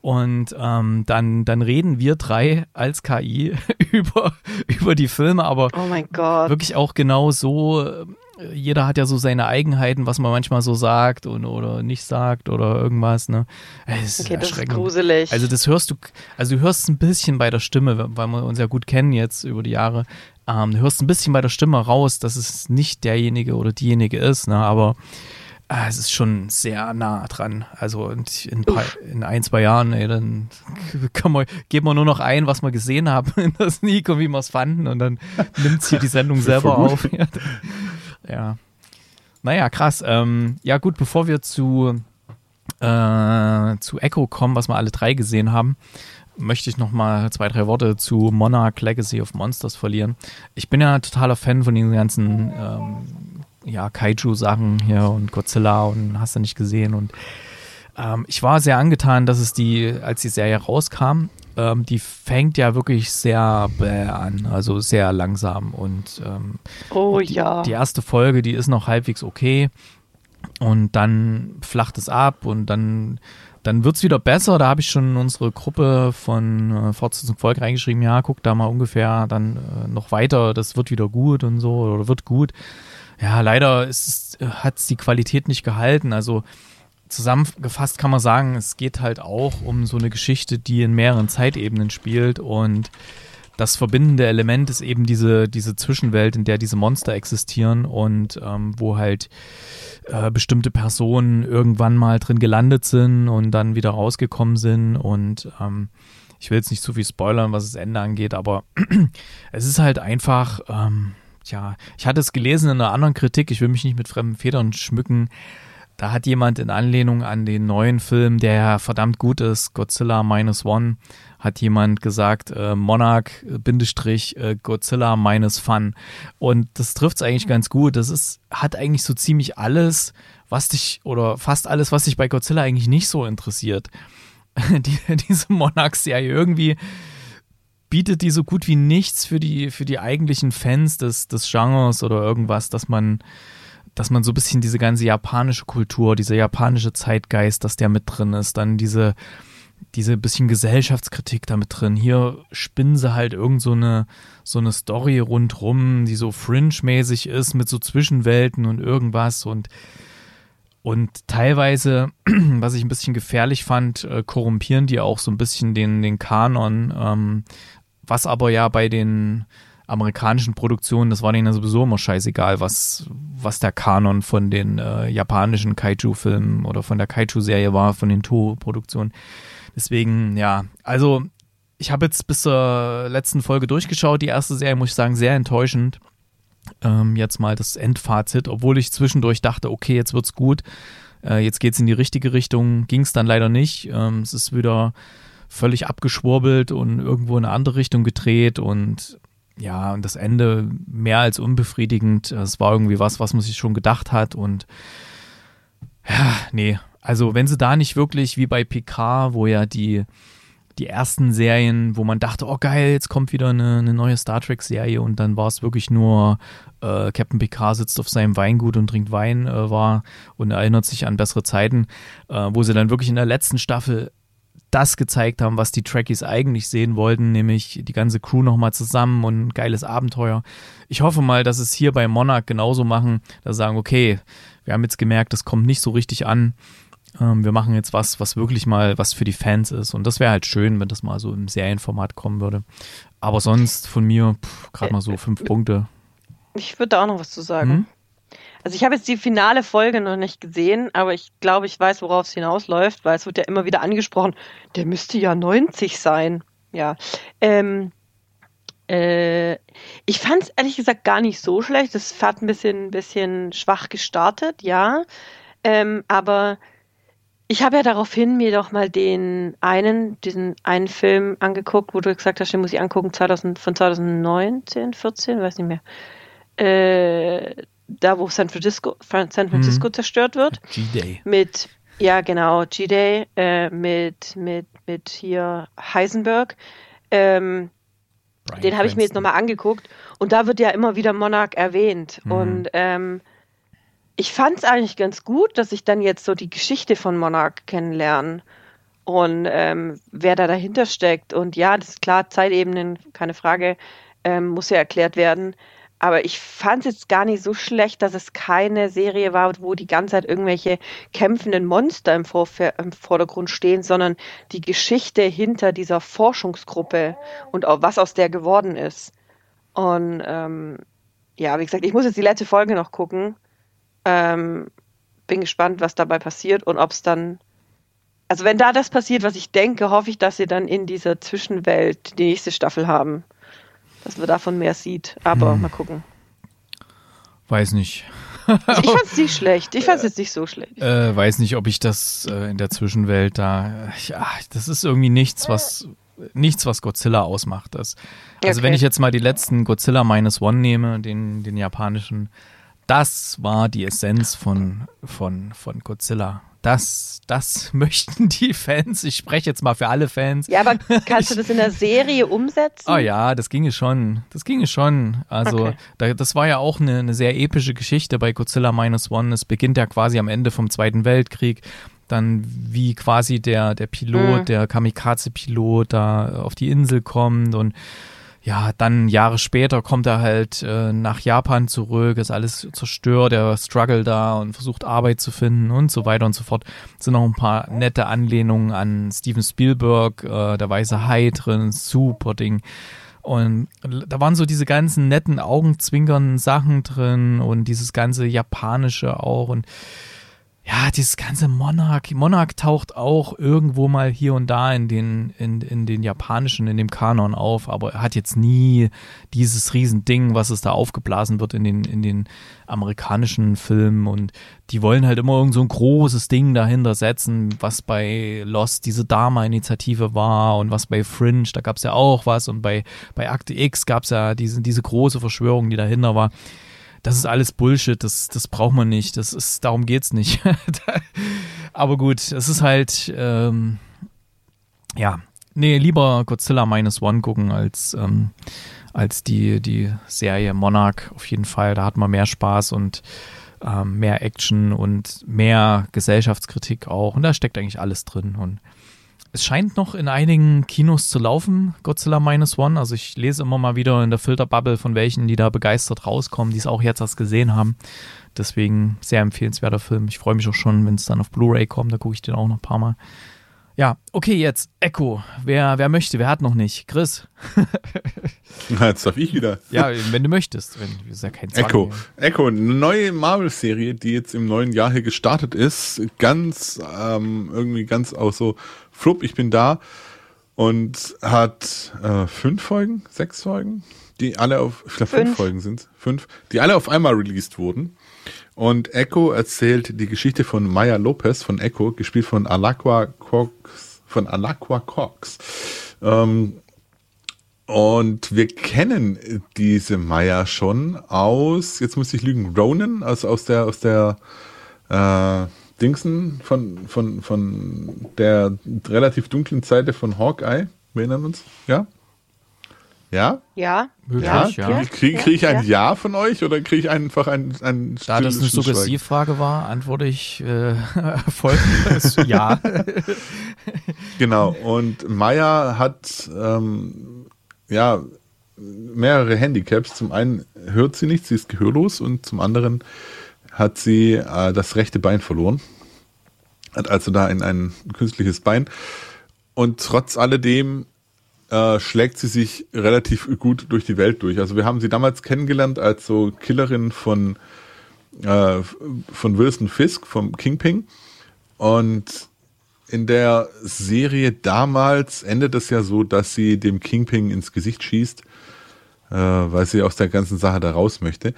und ähm, dann, dann reden wir drei als KI über, über die Filme, aber oh mein Gott. wirklich auch genau so. Äh, jeder hat ja so seine Eigenheiten, was man manchmal so sagt und, oder nicht sagt oder irgendwas. Ne? Es okay, das ist gruselig. Also das hörst du, also du hörst ein bisschen bei der Stimme, weil wir uns ja gut kennen jetzt über die Jahre. Ähm, du hörst ein bisschen bei der Stimme raus, dass es nicht derjenige oder diejenige ist, ne? aber Ah, es ist schon sehr nah dran. Also in, paar, in ein, zwei Jahren, ey, dann man, geben wir nur noch ein, was wir gesehen haben in der Sneak und wie wir es fanden und dann nimmt sie die Sendung selber auf. ja. Naja, krass. Ähm, ja gut, bevor wir zu, äh, zu Echo kommen, was wir alle drei gesehen haben, möchte ich noch mal zwei, drei Worte zu Monarch Legacy of Monsters verlieren. Ich bin ja totaler Fan von den ganzen ähm, ja, Kaiju-Sachen hier und Godzilla und hast du nicht gesehen. Und ähm, ich war sehr angetan, dass es die, als die Serie rauskam, ähm, die fängt ja wirklich sehr bäh an, also sehr langsam. Und ähm, oh die, ja. Die erste Folge, die ist noch halbwegs okay. Und dann flacht es ab und dann dann wird es wieder besser. Da habe ich schon unsere Gruppe von äh, Fortsetzung Volk reingeschrieben, ja, guck da mal ungefähr dann äh, noch weiter, das wird wieder gut und so oder wird gut ja, leider hat es die Qualität nicht gehalten. Also zusammengefasst kann man sagen, es geht halt auch um so eine Geschichte, die in mehreren Zeitebenen spielt und das verbindende Element ist eben diese, diese Zwischenwelt, in der diese Monster existieren und ähm, wo halt äh, bestimmte Personen irgendwann mal drin gelandet sind und dann wieder rausgekommen sind und ähm, ich will jetzt nicht zu viel spoilern, was das Ende angeht, aber es ist halt einfach, ähm, ja, ich hatte es gelesen in einer anderen Kritik, ich will mich nicht mit fremden Federn schmücken. da hat jemand in Anlehnung an den neuen Film, der ja verdammt gut ist, Godzilla Minus One, hat jemand gesagt, äh, Monarch, Bindestrich, äh, Godzilla minus Fun. Und das trifft es eigentlich ganz gut. Das ist, hat eigentlich so ziemlich alles, was dich, oder fast alles, was dich bei Godzilla eigentlich nicht so interessiert. Die, diese Monarch-Serie irgendwie bietet die so gut wie nichts für die, für die eigentlichen Fans des, des Genres oder irgendwas, dass man, dass man so ein bisschen diese ganze japanische Kultur, dieser japanische Zeitgeist, dass der mit drin ist, dann diese, diese bisschen Gesellschaftskritik damit drin. Hier spinnen sie halt irgend so eine, so eine Story rundrum, die so fringe-mäßig ist mit so Zwischenwelten und irgendwas. Und und teilweise, was ich ein bisschen gefährlich fand, äh, korrumpieren die auch so ein bisschen den, den Kanon, ähm, was aber ja bei den amerikanischen Produktionen, das war denen ja sowieso immer scheißegal, was, was der Kanon von den äh, japanischen Kaiju-Filmen oder von der Kaiju-Serie war, von den Toho-Produktionen. Deswegen, ja, also ich habe jetzt bis zur letzten Folge durchgeschaut. Die erste Serie, muss ich sagen, sehr enttäuschend. Ähm, jetzt mal das Endfazit, obwohl ich zwischendurch dachte, okay, jetzt wird's gut. Äh, jetzt geht's in die richtige Richtung. Ging es dann leider nicht. Ähm, es ist wieder völlig abgeschwurbelt und irgendwo in eine andere Richtung gedreht und ja, und das Ende mehr als unbefriedigend. Es war irgendwie was, was man sich schon gedacht hat und ja, nee. Also wenn sie da nicht wirklich wie bei PK, wo ja die, die ersten Serien, wo man dachte, oh geil, jetzt kommt wieder eine, eine neue Star Trek-Serie und dann war es wirklich nur äh, Captain Picard sitzt auf seinem Weingut und trinkt Wein äh, war und erinnert sich an bessere Zeiten, äh, wo sie dann wirklich in der letzten Staffel das gezeigt haben, was die Trekkies eigentlich sehen wollten, nämlich die ganze Crew nochmal zusammen und ein geiles Abenteuer. Ich hoffe mal, dass es hier bei Monarch genauso machen, dass sie sagen, okay, wir haben jetzt gemerkt, das kommt nicht so richtig an. Ähm, wir machen jetzt was, was wirklich mal was für die Fans ist. Und das wäre halt schön, wenn das mal so im Serienformat kommen würde. Aber sonst von mir gerade mal so fünf Punkte. Ich würde da auch noch was zu sagen. Hm? Also ich habe jetzt die finale Folge noch nicht gesehen, aber ich glaube, ich weiß, worauf es hinausläuft, weil es wird ja immer wieder angesprochen, der müsste ja 90 sein. Ja. Ähm, äh, ich fand es ehrlich gesagt gar nicht so schlecht. Es hat ein bisschen, bisschen schwach gestartet, ja. Ähm, aber ich habe ja daraufhin mir doch mal den einen, diesen einen Film angeguckt, wo du gesagt hast, den muss ich angucken, 2000, von 2019, 14, weiß nicht mehr. Äh, da wo San Francisco, San Francisco mhm. zerstört wird. G-Day. Mit, ja genau, G-Day, äh, mit, mit, mit hier Heisenberg. Ähm, den habe ich mir jetzt nochmal angeguckt und da wird ja immer wieder Monarch erwähnt. Mhm. Und ähm, ich fand es eigentlich ganz gut, dass ich dann jetzt so die Geschichte von Monarch kennenlerne und ähm, wer da dahinter steckt. Und ja, das ist klar, Zeitebenen, keine Frage, ähm, muss ja erklärt werden. Aber ich fand es jetzt gar nicht so schlecht, dass es keine Serie war, wo die ganze Zeit irgendwelche kämpfenden Monster im, im, Vordergrund stehen, sondern die Geschichte hinter dieser Forschungsgruppe und auch was aus der geworden ist. Und ähm, ja, wie gesagt, ich muss jetzt die letzte Folge noch gucken. Ähm, bin gespannt, was dabei passiert und ob es dann. Also wenn da das passiert, was ich denke, hoffe ich, dass sie dann in dieser Zwischenwelt die nächste Staffel haben dass man davon mehr sieht. Aber hm. mal gucken. Weiß nicht. Also ich fand es nicht schlecht. Ich fand es jetzt nicht so schlecht. Äh, weiß nicht, ob ich das äh, in der Zwischenwelt da. Ja, das ist irgendwie nichts, was nichts, was Godzilla ausmacht. Das, also okay. wenn ich jetzt mal die letzten Godzilla Minus One nehme, den, den japanischen, das war die Essenz von, von, von Godzilla das, das möchten die Fans. Ich spreche jetzt mal für alle Fans. Ja, aber kannst du das in der Serie umsetzen? Oh ja, das ginge schon. Das ginge schon. Also, okay. da, das war ja auch eine, eine sehr epische Geschichte bei Godzilla Minus One. Es beginnt ja quasi am Ende vom Zweiten Weltkrieg dann wie quasi der, der Pilot, mhm. der Kamikaze-Pilot da auf die Insel kommt und ja, dann Jahre später kommt er halt äh, nach Japan zurück, ist alles zerstört, er struggle da und versucht Arbeit zu finden und so weiter und so fort. Es sind noch ein paar nette Anlehnungen an Steven Spielberg, äh, der weiße Hai drin, super Ding. Und da waren so diese ganzen netten Augenzwinkernden Sachen drin und dieses ganze Japanische auch und ja, dieses ganze Monarch, Monarch taucht auch irgendwo mal hier und da in den, in, in den japanischen, in dem Kanon auf, aber er hat jetzt nie dieses Riesending, was es da aufgeblasen wird in den, in den amerikanischen Filmen. Und die wollen halt immer irgend so ein großes Ding dahinter setzen, was bei Lost diese Dharma-Initiative war und was bei Fringe, da gab es ja auch was. Und bei, bei Akte X gab es ja diese, diese große Verschwörung, die dahinter war das ist alles Bullshit, das, das braucht man nicht, das ist, darum geht's nicht. Aber gut, es ist halt, ähm, ja, nee, lieber Godzilla Minus One gucken als, ähm, als die, die Serie Monarch auf jeden Fall. Da hat man mehr Spaß und ähm, mehr Action und mehr Gesellschaftskritik auch. Und da steckt eigentlich alles drin. Und es scheint noch in einigen Kinos zu laufen, Godzilla Minus One. Also ich lese immer mal wieder in der Filterbubble von welchen, die da begeistert rauskommen, die es auch jetzt erst gesehen haben. Deswegen sehr empfehlenswerter Film. Ich freue mich auch schon, wenn es dann auf Blu-ray kommt. Da gucke ich den auch noch ein paar Mal. Ja, okay, jetzt Echo. Wer, wer möchte, wer hat noch nicht? Chris. jetzt darf ich wieder. Ja, wenn du möchtest. Wenn, ist ja kein Zwang Echo. Echo, eine neue Marvel-Serie, die jetzt im neuen Jahr hier gestartet ist. Ganz, ähm, irgendwie ganz auch so flupp, ich bin da und hat äh, fünf Folgen, sechs Folgen, die alle auf, ich glaube fünf. Folgen sind fünf, die alle auf einmal released wurden. Und Echo erzählt die Geschichte von Maya Lopez von Echo, gespielt von Alaqua Cox, von Alaqua Cox. Ähm, und wir kennen diese Maya schon aus, jetzt muss ich lügen, Ronan, also aus der, aus der äh, Dingsen von, von, von der relativ dunklen Seite von Hawkeye. Wir erinnern uns? Ja? Ja? Ja. Möglich, ja. ja. Kriege krieg ich ein ja. ja. von euch oder kriege ich einfach ein, ein Da das eine Suggestivfrage war, antworte ich äh, folgendes Ja. genau. Und Maya hat ähm, ja mehrere Handicaps. Zum einen hört sie nicht, sie ist gehörlos und zum anderen hat sie äh, das rechte Bein verloren. Hat also da ein, ein künstliches Bein. Und trotz alledem äh, schlägt sie sich relativ gut durch die Welt durch. Also wir haben sie damals kennengelernt als so Killerin von, äh, von Wilson Fisk, vom Kingpin. Und in der Serie damals endet es ja so, dass sie dem Kingpin ins Gesicht schießt, äh, weil sie aus der ganzen Sache da raus möchte.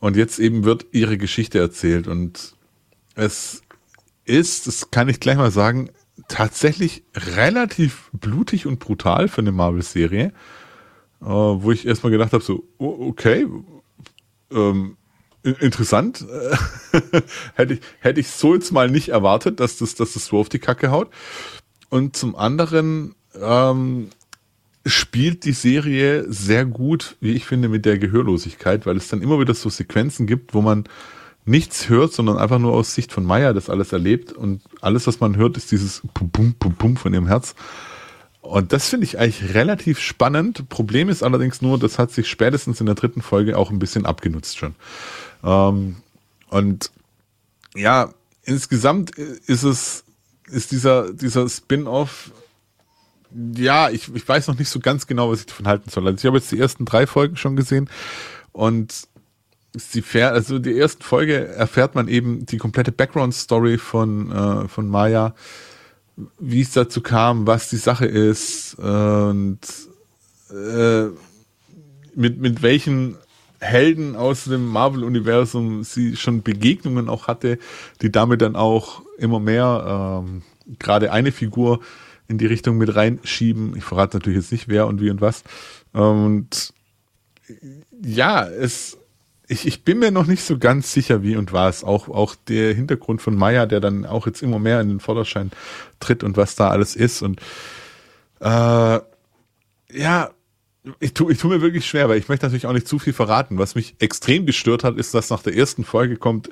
Und jetzt eben wird ihre Geschichte erzählt und es ist, das kann ich gleich mal sagen, tatsächlich relativ blutig und brutal für eine Marvel-Serie, äh, wo ich erstmal gedacht habe, so, okay, ähm, interessant. hätte, ich, hätte ich so jetzt mal nicht erwartet, dass das, dass das so auf die Kacke haut. Und zum anderen ähm, spielt die Serie sehr gut, wie ich finde, mit der Gehörlosigkeit, weil es dann immer wieder so Sequenzen gibt, wo man nichts hört, sondern einfach nur aus Sicht von Maya das alles erlebt und alles, was man hört, ist dieses Pum, Pum, Pum, Pum von ihrem Herz. Und das finde ich eigentlich relativ spannend. Problem ist allerdings nur, das hat sich spätestens in der dritten Folge auch ein bisschen abgenutzt schon. Ähm, und ja, insgesamt ist es, ist dieser, dieser Spin-off ja, ich, ich weiß noch nicht so ganz genau, was ich davon halten soll. Also ich habe jetzt die ersten drei Folgen schon gesehen und sie fährt, also die ersten Folge erfährt man eben die komplette Background-Story von, äh, von Maya, wie es dazu kam, was die Sache ist und äh, mit, mit welchen Helden aus dem Marvel-Universum sie schon Begegnungen auch hatte, die damit dann auch immer mehr ähm, gerade eine Figur in die Richtung mit reinschieben. Ich verrate natürlich jetzt nicht wer und wie und was. Und ja, es, ich, ich bin mir noch nicht so ganz sicher, wie und was. Auch, auch der Hintergrund von Maya, der dann auch jetzt immer mehr in den Vorderschein tritt und was da alles ist. Und äh, ja, ich tue ich tu mir wirklich schwer, weil ich möchte natürlich auch nicht zu viel verraten. Was mich extrem gestört hat, ist, dass nach der ersten Folge kommt,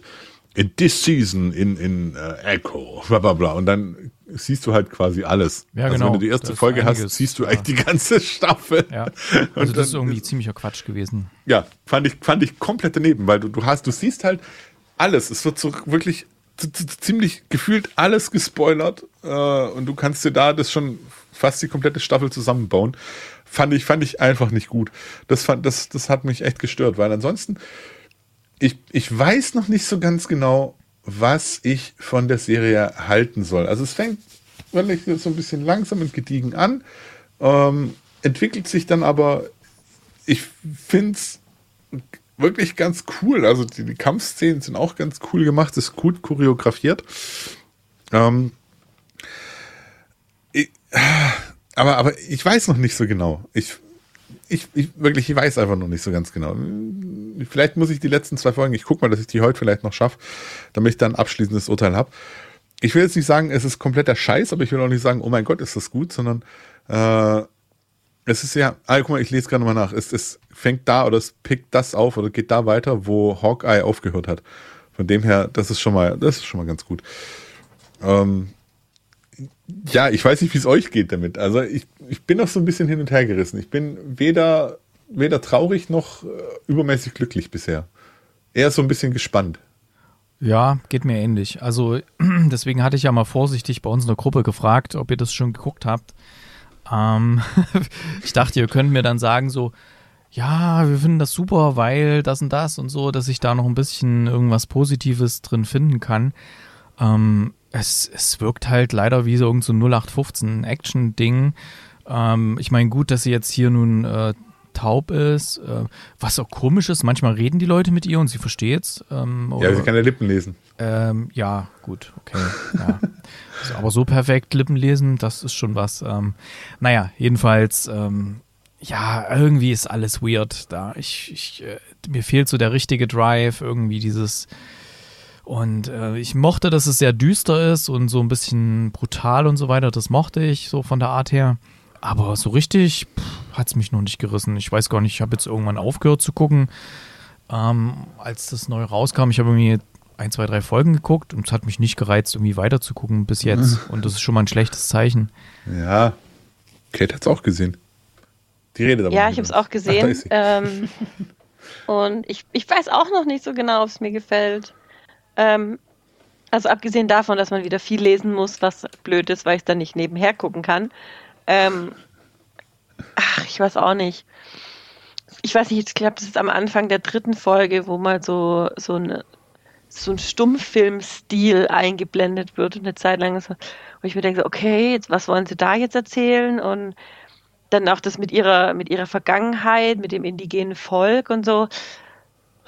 in this season in, in uh, Echo, bla bla bla. Und dann siehst du halt quasi alles. Ja, also genau. wenn du die erste Folge einiges, hast, siehst du eigentlich die ganze Staffel. Ja. Also das ist irgendwie ziemlicher Quatsch gewesen. Ja, fand ich, fand ich komplett daneben, weil du, du hast, du siehst halt alles. Es wird so wirklich ziemlich gefühlt alles gespoilert äh, und du kannst dir da das schon fast die komplette Staffel zusammenbauen. Fand ich, fand ich einfach nicht gut. Das, fand, das, das hat mich echt gestört, weil ansonsten, ich, ich weiß noch nicht so ganz genau, was ich von der Serie halten soll. Also es fängt wirklich so ein bisschen langsam und gediegen an, ähm, entwickelt sich dann aber, ich finde es wirklich ganz cool. Also die, die, Kampfszenen sind auch ganz cool gemacht, ist gut choreografiert. Ähm, ich, aber, aber ich weiß noch nicht so genau. Ich, ich, ich wirklich, ich weiß einfach noch nicht so ganz genau. Vielleicht muss ich die letzten zwei Folgen, ich gucke mal, dass ich die heute vielleicht noch schaffe, damit ich dann abschließendes Urteil habe. Ich will jetzt nicht sagen, es ist kompletter Scheiß, aber ich will auch nicht sagen, oh mein Gott, ist das gut, sondern äh, es ist ja, ah, guck mal, ich lese gerade mal nach. Es, es fängt da oder es pickt das auf oder geht da weiter, wo Hawkeye aufgehört hat. Von dem her, das ist schon mal, das ist schon mal ganz gut. Ähm, ja, ich weiß nicht, wie es euch geht damit. Also ich, ich bin noch so ein bisschen hin und her gerissen. Ich bin weder, weder traurig noch äh, übermäßig glücklich bisher. Eher so ein bisschen gespannt. Ja, geht mir ähnlich. Also deswegen hatte ich ja mal vorsichtig bei uns in der Gruppe gefragt, ob ihr das schon geguckt habt. Ähm, ich dachte, ihr könnt mir dann sagen so, ja, wir finden das super, weil das und das und so, dass ich da noch ein bisschen irgendwas Positives drin finden kann. Ähm, es, es wirkt halt leider wie so irgendein so 0815 Action-Ding. Ähm, ich meine, gut, dass sie jetzt hier nun äh, taub ist, äh, was auch komisch ist. Manchmal reden die Leute mit ihr und sie versteht's. Ähm, ja, sie kann ja Lippen lesen. Ähm, ja, gut, okay. Ja. also, aber so perfekt Lippen lesen, das ist schon was. Ähm, naja, jedenfalls, ähm, ja, irgendwie ist alles weird da. Ich, ich äh, mir fehlt so der richtige Drive, irgendwie dieses und äh, ich mochte, dass es sehr düster ist und so ein bisschen brutal und so weiter. Das mochte ich so von der Art her. Aber so richtig hat es mich noch nicht gerissen. Ich weiß gar nicht, ich habe jetzt irgendwann aufgehört zu gucken, ähm, als das neu rauskam. Ich habe irgendwie ein, zwei, drei Folgen geguckt und es hat mich nicht gereizt, irgendwie weiter zu gucken bis jetzt. Und das ist schon mal ein schlechtes Zeichen. Ja, Kate hat es auch gesehen. Die redet aber. Ja, ich habe es auch gesehen. Ach, ähm, und ich, ich weiß auch noch nicht so genau, ob es mir gefällt. Ähm, also abgesehen davon, dass man wieder viel lesen muss, was blöd ist, weil ich dann nicht nebenher gucken kann. Ähm, ach, ich weiß auch nicht. Ich weiß nicht, ich glaube, das ist am Anfang der dritten Folge, wo mal so, so, eine, so ein Stummfilmstil eingeblendet wird und eine Zeit lang ist, wo ich mir denke, okay, jetzt, was wollen sie da jetzt erzählen? Und dann auch das mit ihrer, mit ihrer Vergangenheit, mit dem indigenen Volk und so.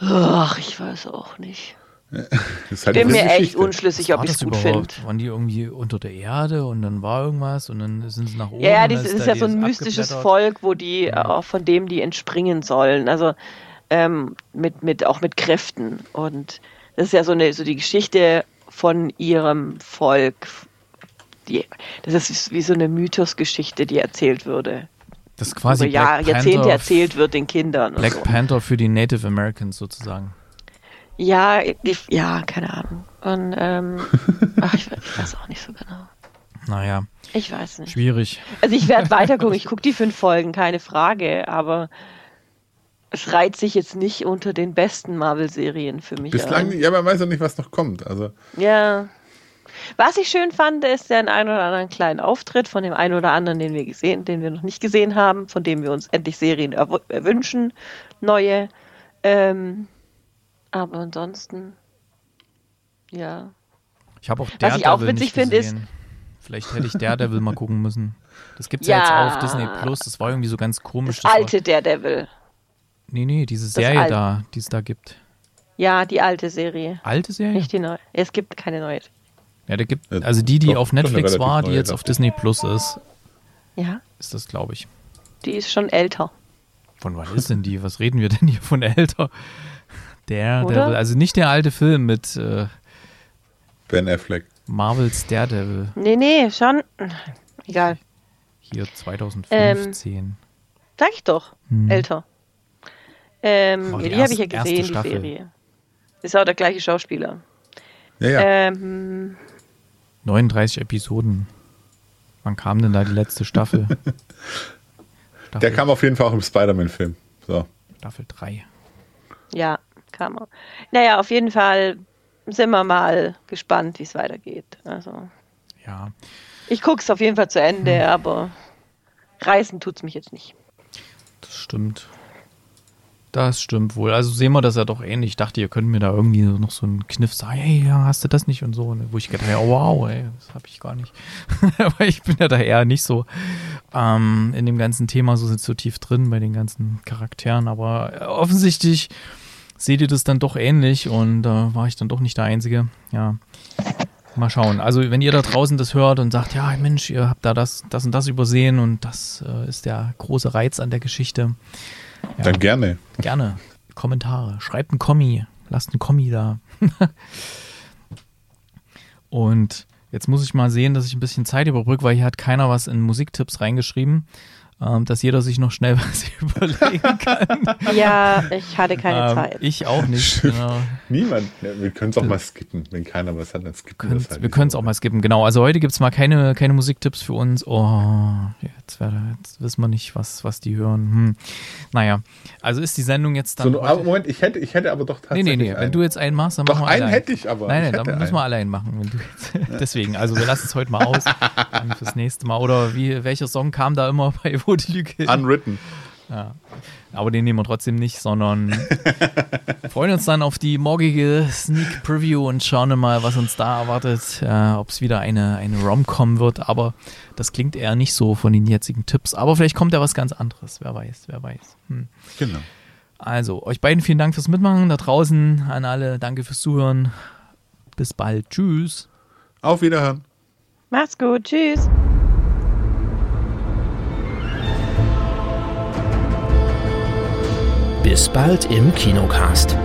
Ach, ich weiß auch nicht. Ich halt bin mir echt unschlüssig, ob ich es gut finde. Waren die irgendwie unter der Erde und dann war irgendwas und dann sind sie nach oben? Ja, ja das ist, da ja so ein mystisches Volk, wo die, ja. auch von dem die entspringen sollen. Also ähm, mit, mit, auch mit Kräften. Und das ist ja so, eine, so die Geschichte von ihrem Volk. Die, das ist wie so eine Mythosgeschichte, die erzählt würde. Das quasi über Jahr, Jahrzehnte erzählt wird den Kindern. Black so. Panther für die Native Americans sozusagen. Ja, ich, ja, keine Ahnung. Und ähm, ach, ich, ich, weiß auch nicht so genau. Naja. Ich weiß nicht. Schwierig. Also ich werde weiter gucken. Ich gucke die fünf Folgen, keine Frage. Aber es reiht sich jetzt nicht unter den besten Marvel-Serien für mich. Bislang, ein. ja, man weiß ja nicht, was noch kommt. Also. Ja. Was ich schön fand, ist der ein oder anderen kleinen Auftritt von dem einen oder anderen, den wir gesehen, den wir noch nicht gesehen haben, von dem wir uns endlich Serien erwünschen, neue. Ähm, aber ansonsten, ja. Ich habe auch Daredevil Was ich auch witzig finde, ist. Vielleicht hätte ich Daredevil mal gucken müssen. Das gibt es ja. ja. jetzt auf Disney Plus. Das war irgendwie so ganz komisch. Das, das alte war... Daredevil. Nee, nee, diese Serie da, die es da gibt. Ja, die alte Serie. Alte Serie? Nicht die neue. Es gibt keine neue. Ja, da gibt also die, die doch, auf Netflix war, die jetzt auf Disney Plus ist. Ja. Ist das, glaube ich. Die ist schon älter. Von wann ist denn die? Was reden wir denn hier von älter? Daredevil, also nicht der alte Film mit äh, Ben Affleck. Marvels Daredevil. Nee, nee, schon. Egal. Hier 2015. Ähm, sag ich doch, hm. älter. Ähm, oh, die, die habe ich ja gesehen, die Serie. Ist auch der gleiche Schauspieler. Ja, ja. Ähm, 39 Episoden. Wann kam denn da die letzte Staffel? Staffel der kam auf jeden Fall auch im Spider-Man-Film. So. Staffel 3. Ja, kam auch. Naja, auf jeden Fall sind wir mal gespannt, wie es weitergeht. Also. Ja. Ich gucke es auf jeden Fall zu Ende, hm. aber reißen tut es mich jetzt nicht. Das stimmt. Das stimmt wohl. Also sehen wir das ja doch ähnlich. Ich dachte, ihr könnt mir da irgendwie noch so einen Kniff sagen, hey, ja, hast du das nicht und so. Wo ich gedacht habe, oh, wow, ey, das habe ich gar nicht. Aber ich bin ja da eher nicht so ähm, in dem ganzen Thema so, so tief drin bei den ganzen Charakteren. Aber äh, offensichtlich seht ihr das dann doch ähnlich und da äh, war ich dann doch nicht der Einzige. Ja. Mal schauen. Also, wenn ihr da draußen das hört und sagt, ja, Mensch, ihr habt da das, das und das übersehen und das äh, ist der große Reiz an der Geschichte, ja, Dann gerne. Gerne. Kommentare. Schreibt ein Kommi. Lasst ein Kommi da. Und jetzt muss ich mal sehen, dass ich ein bisschen Zeit überbrücke, weil hier hat keiner was in Musiktipps reingeschrieben ähm, dass jeder sich noch schnell was überlegen kann. Ja, ich hatte keine ähm, Zeit. Ich auch nicht. Genau. Niemand. Ja, wir können es auch mal skippen. Wenn keiner was hat, dann skippen wir es halt. Wir können es auch mal skippen, genau. Also heute gibt es mal keine, keine Musiktipps für uns. Oh, jetzt, wär, jetzt wissen wir nicht, was, was die hören. Hm. Naja, also ist die Sendung jetzt dann. So, aber Moment, ich hätte, ich hätte aber doch tatsächlich. Nee, nee, nee. Wenn du jetzt einen machst, dann doch machen wir einen. einen hätte ich aber. Nein, nein, dann müssen einen. wir allein machen. Jetzt, deswegen, also wir lassen es heute mal aus. fürs nächste Mal. Oder wie, welcher Song kam da immer bei Wo die Lüge? Unwritten. Ja. Aber den nehmen wir trotzdem nicht, sondern freuen uns dann auf die morgige Sneak Preview und schauen mal, was uns da erwartet. Äh, Ob es wieder eine, eine Rom-Com wird, aber das klingt eher nicht so von den jetzigen Tipps. Aber vielleicht kommt ja was ganz anderes. Wer weiß, wer weiß. Hm. Genau. Also, euch beiden vielen Dank fürs Mitmachen. Da draußen an alle, danke fürs Zuhören. Bis bald. Tschüss. Auf Wiederhören. Macht's gut. Tschüss. Bis bald im Kinocast.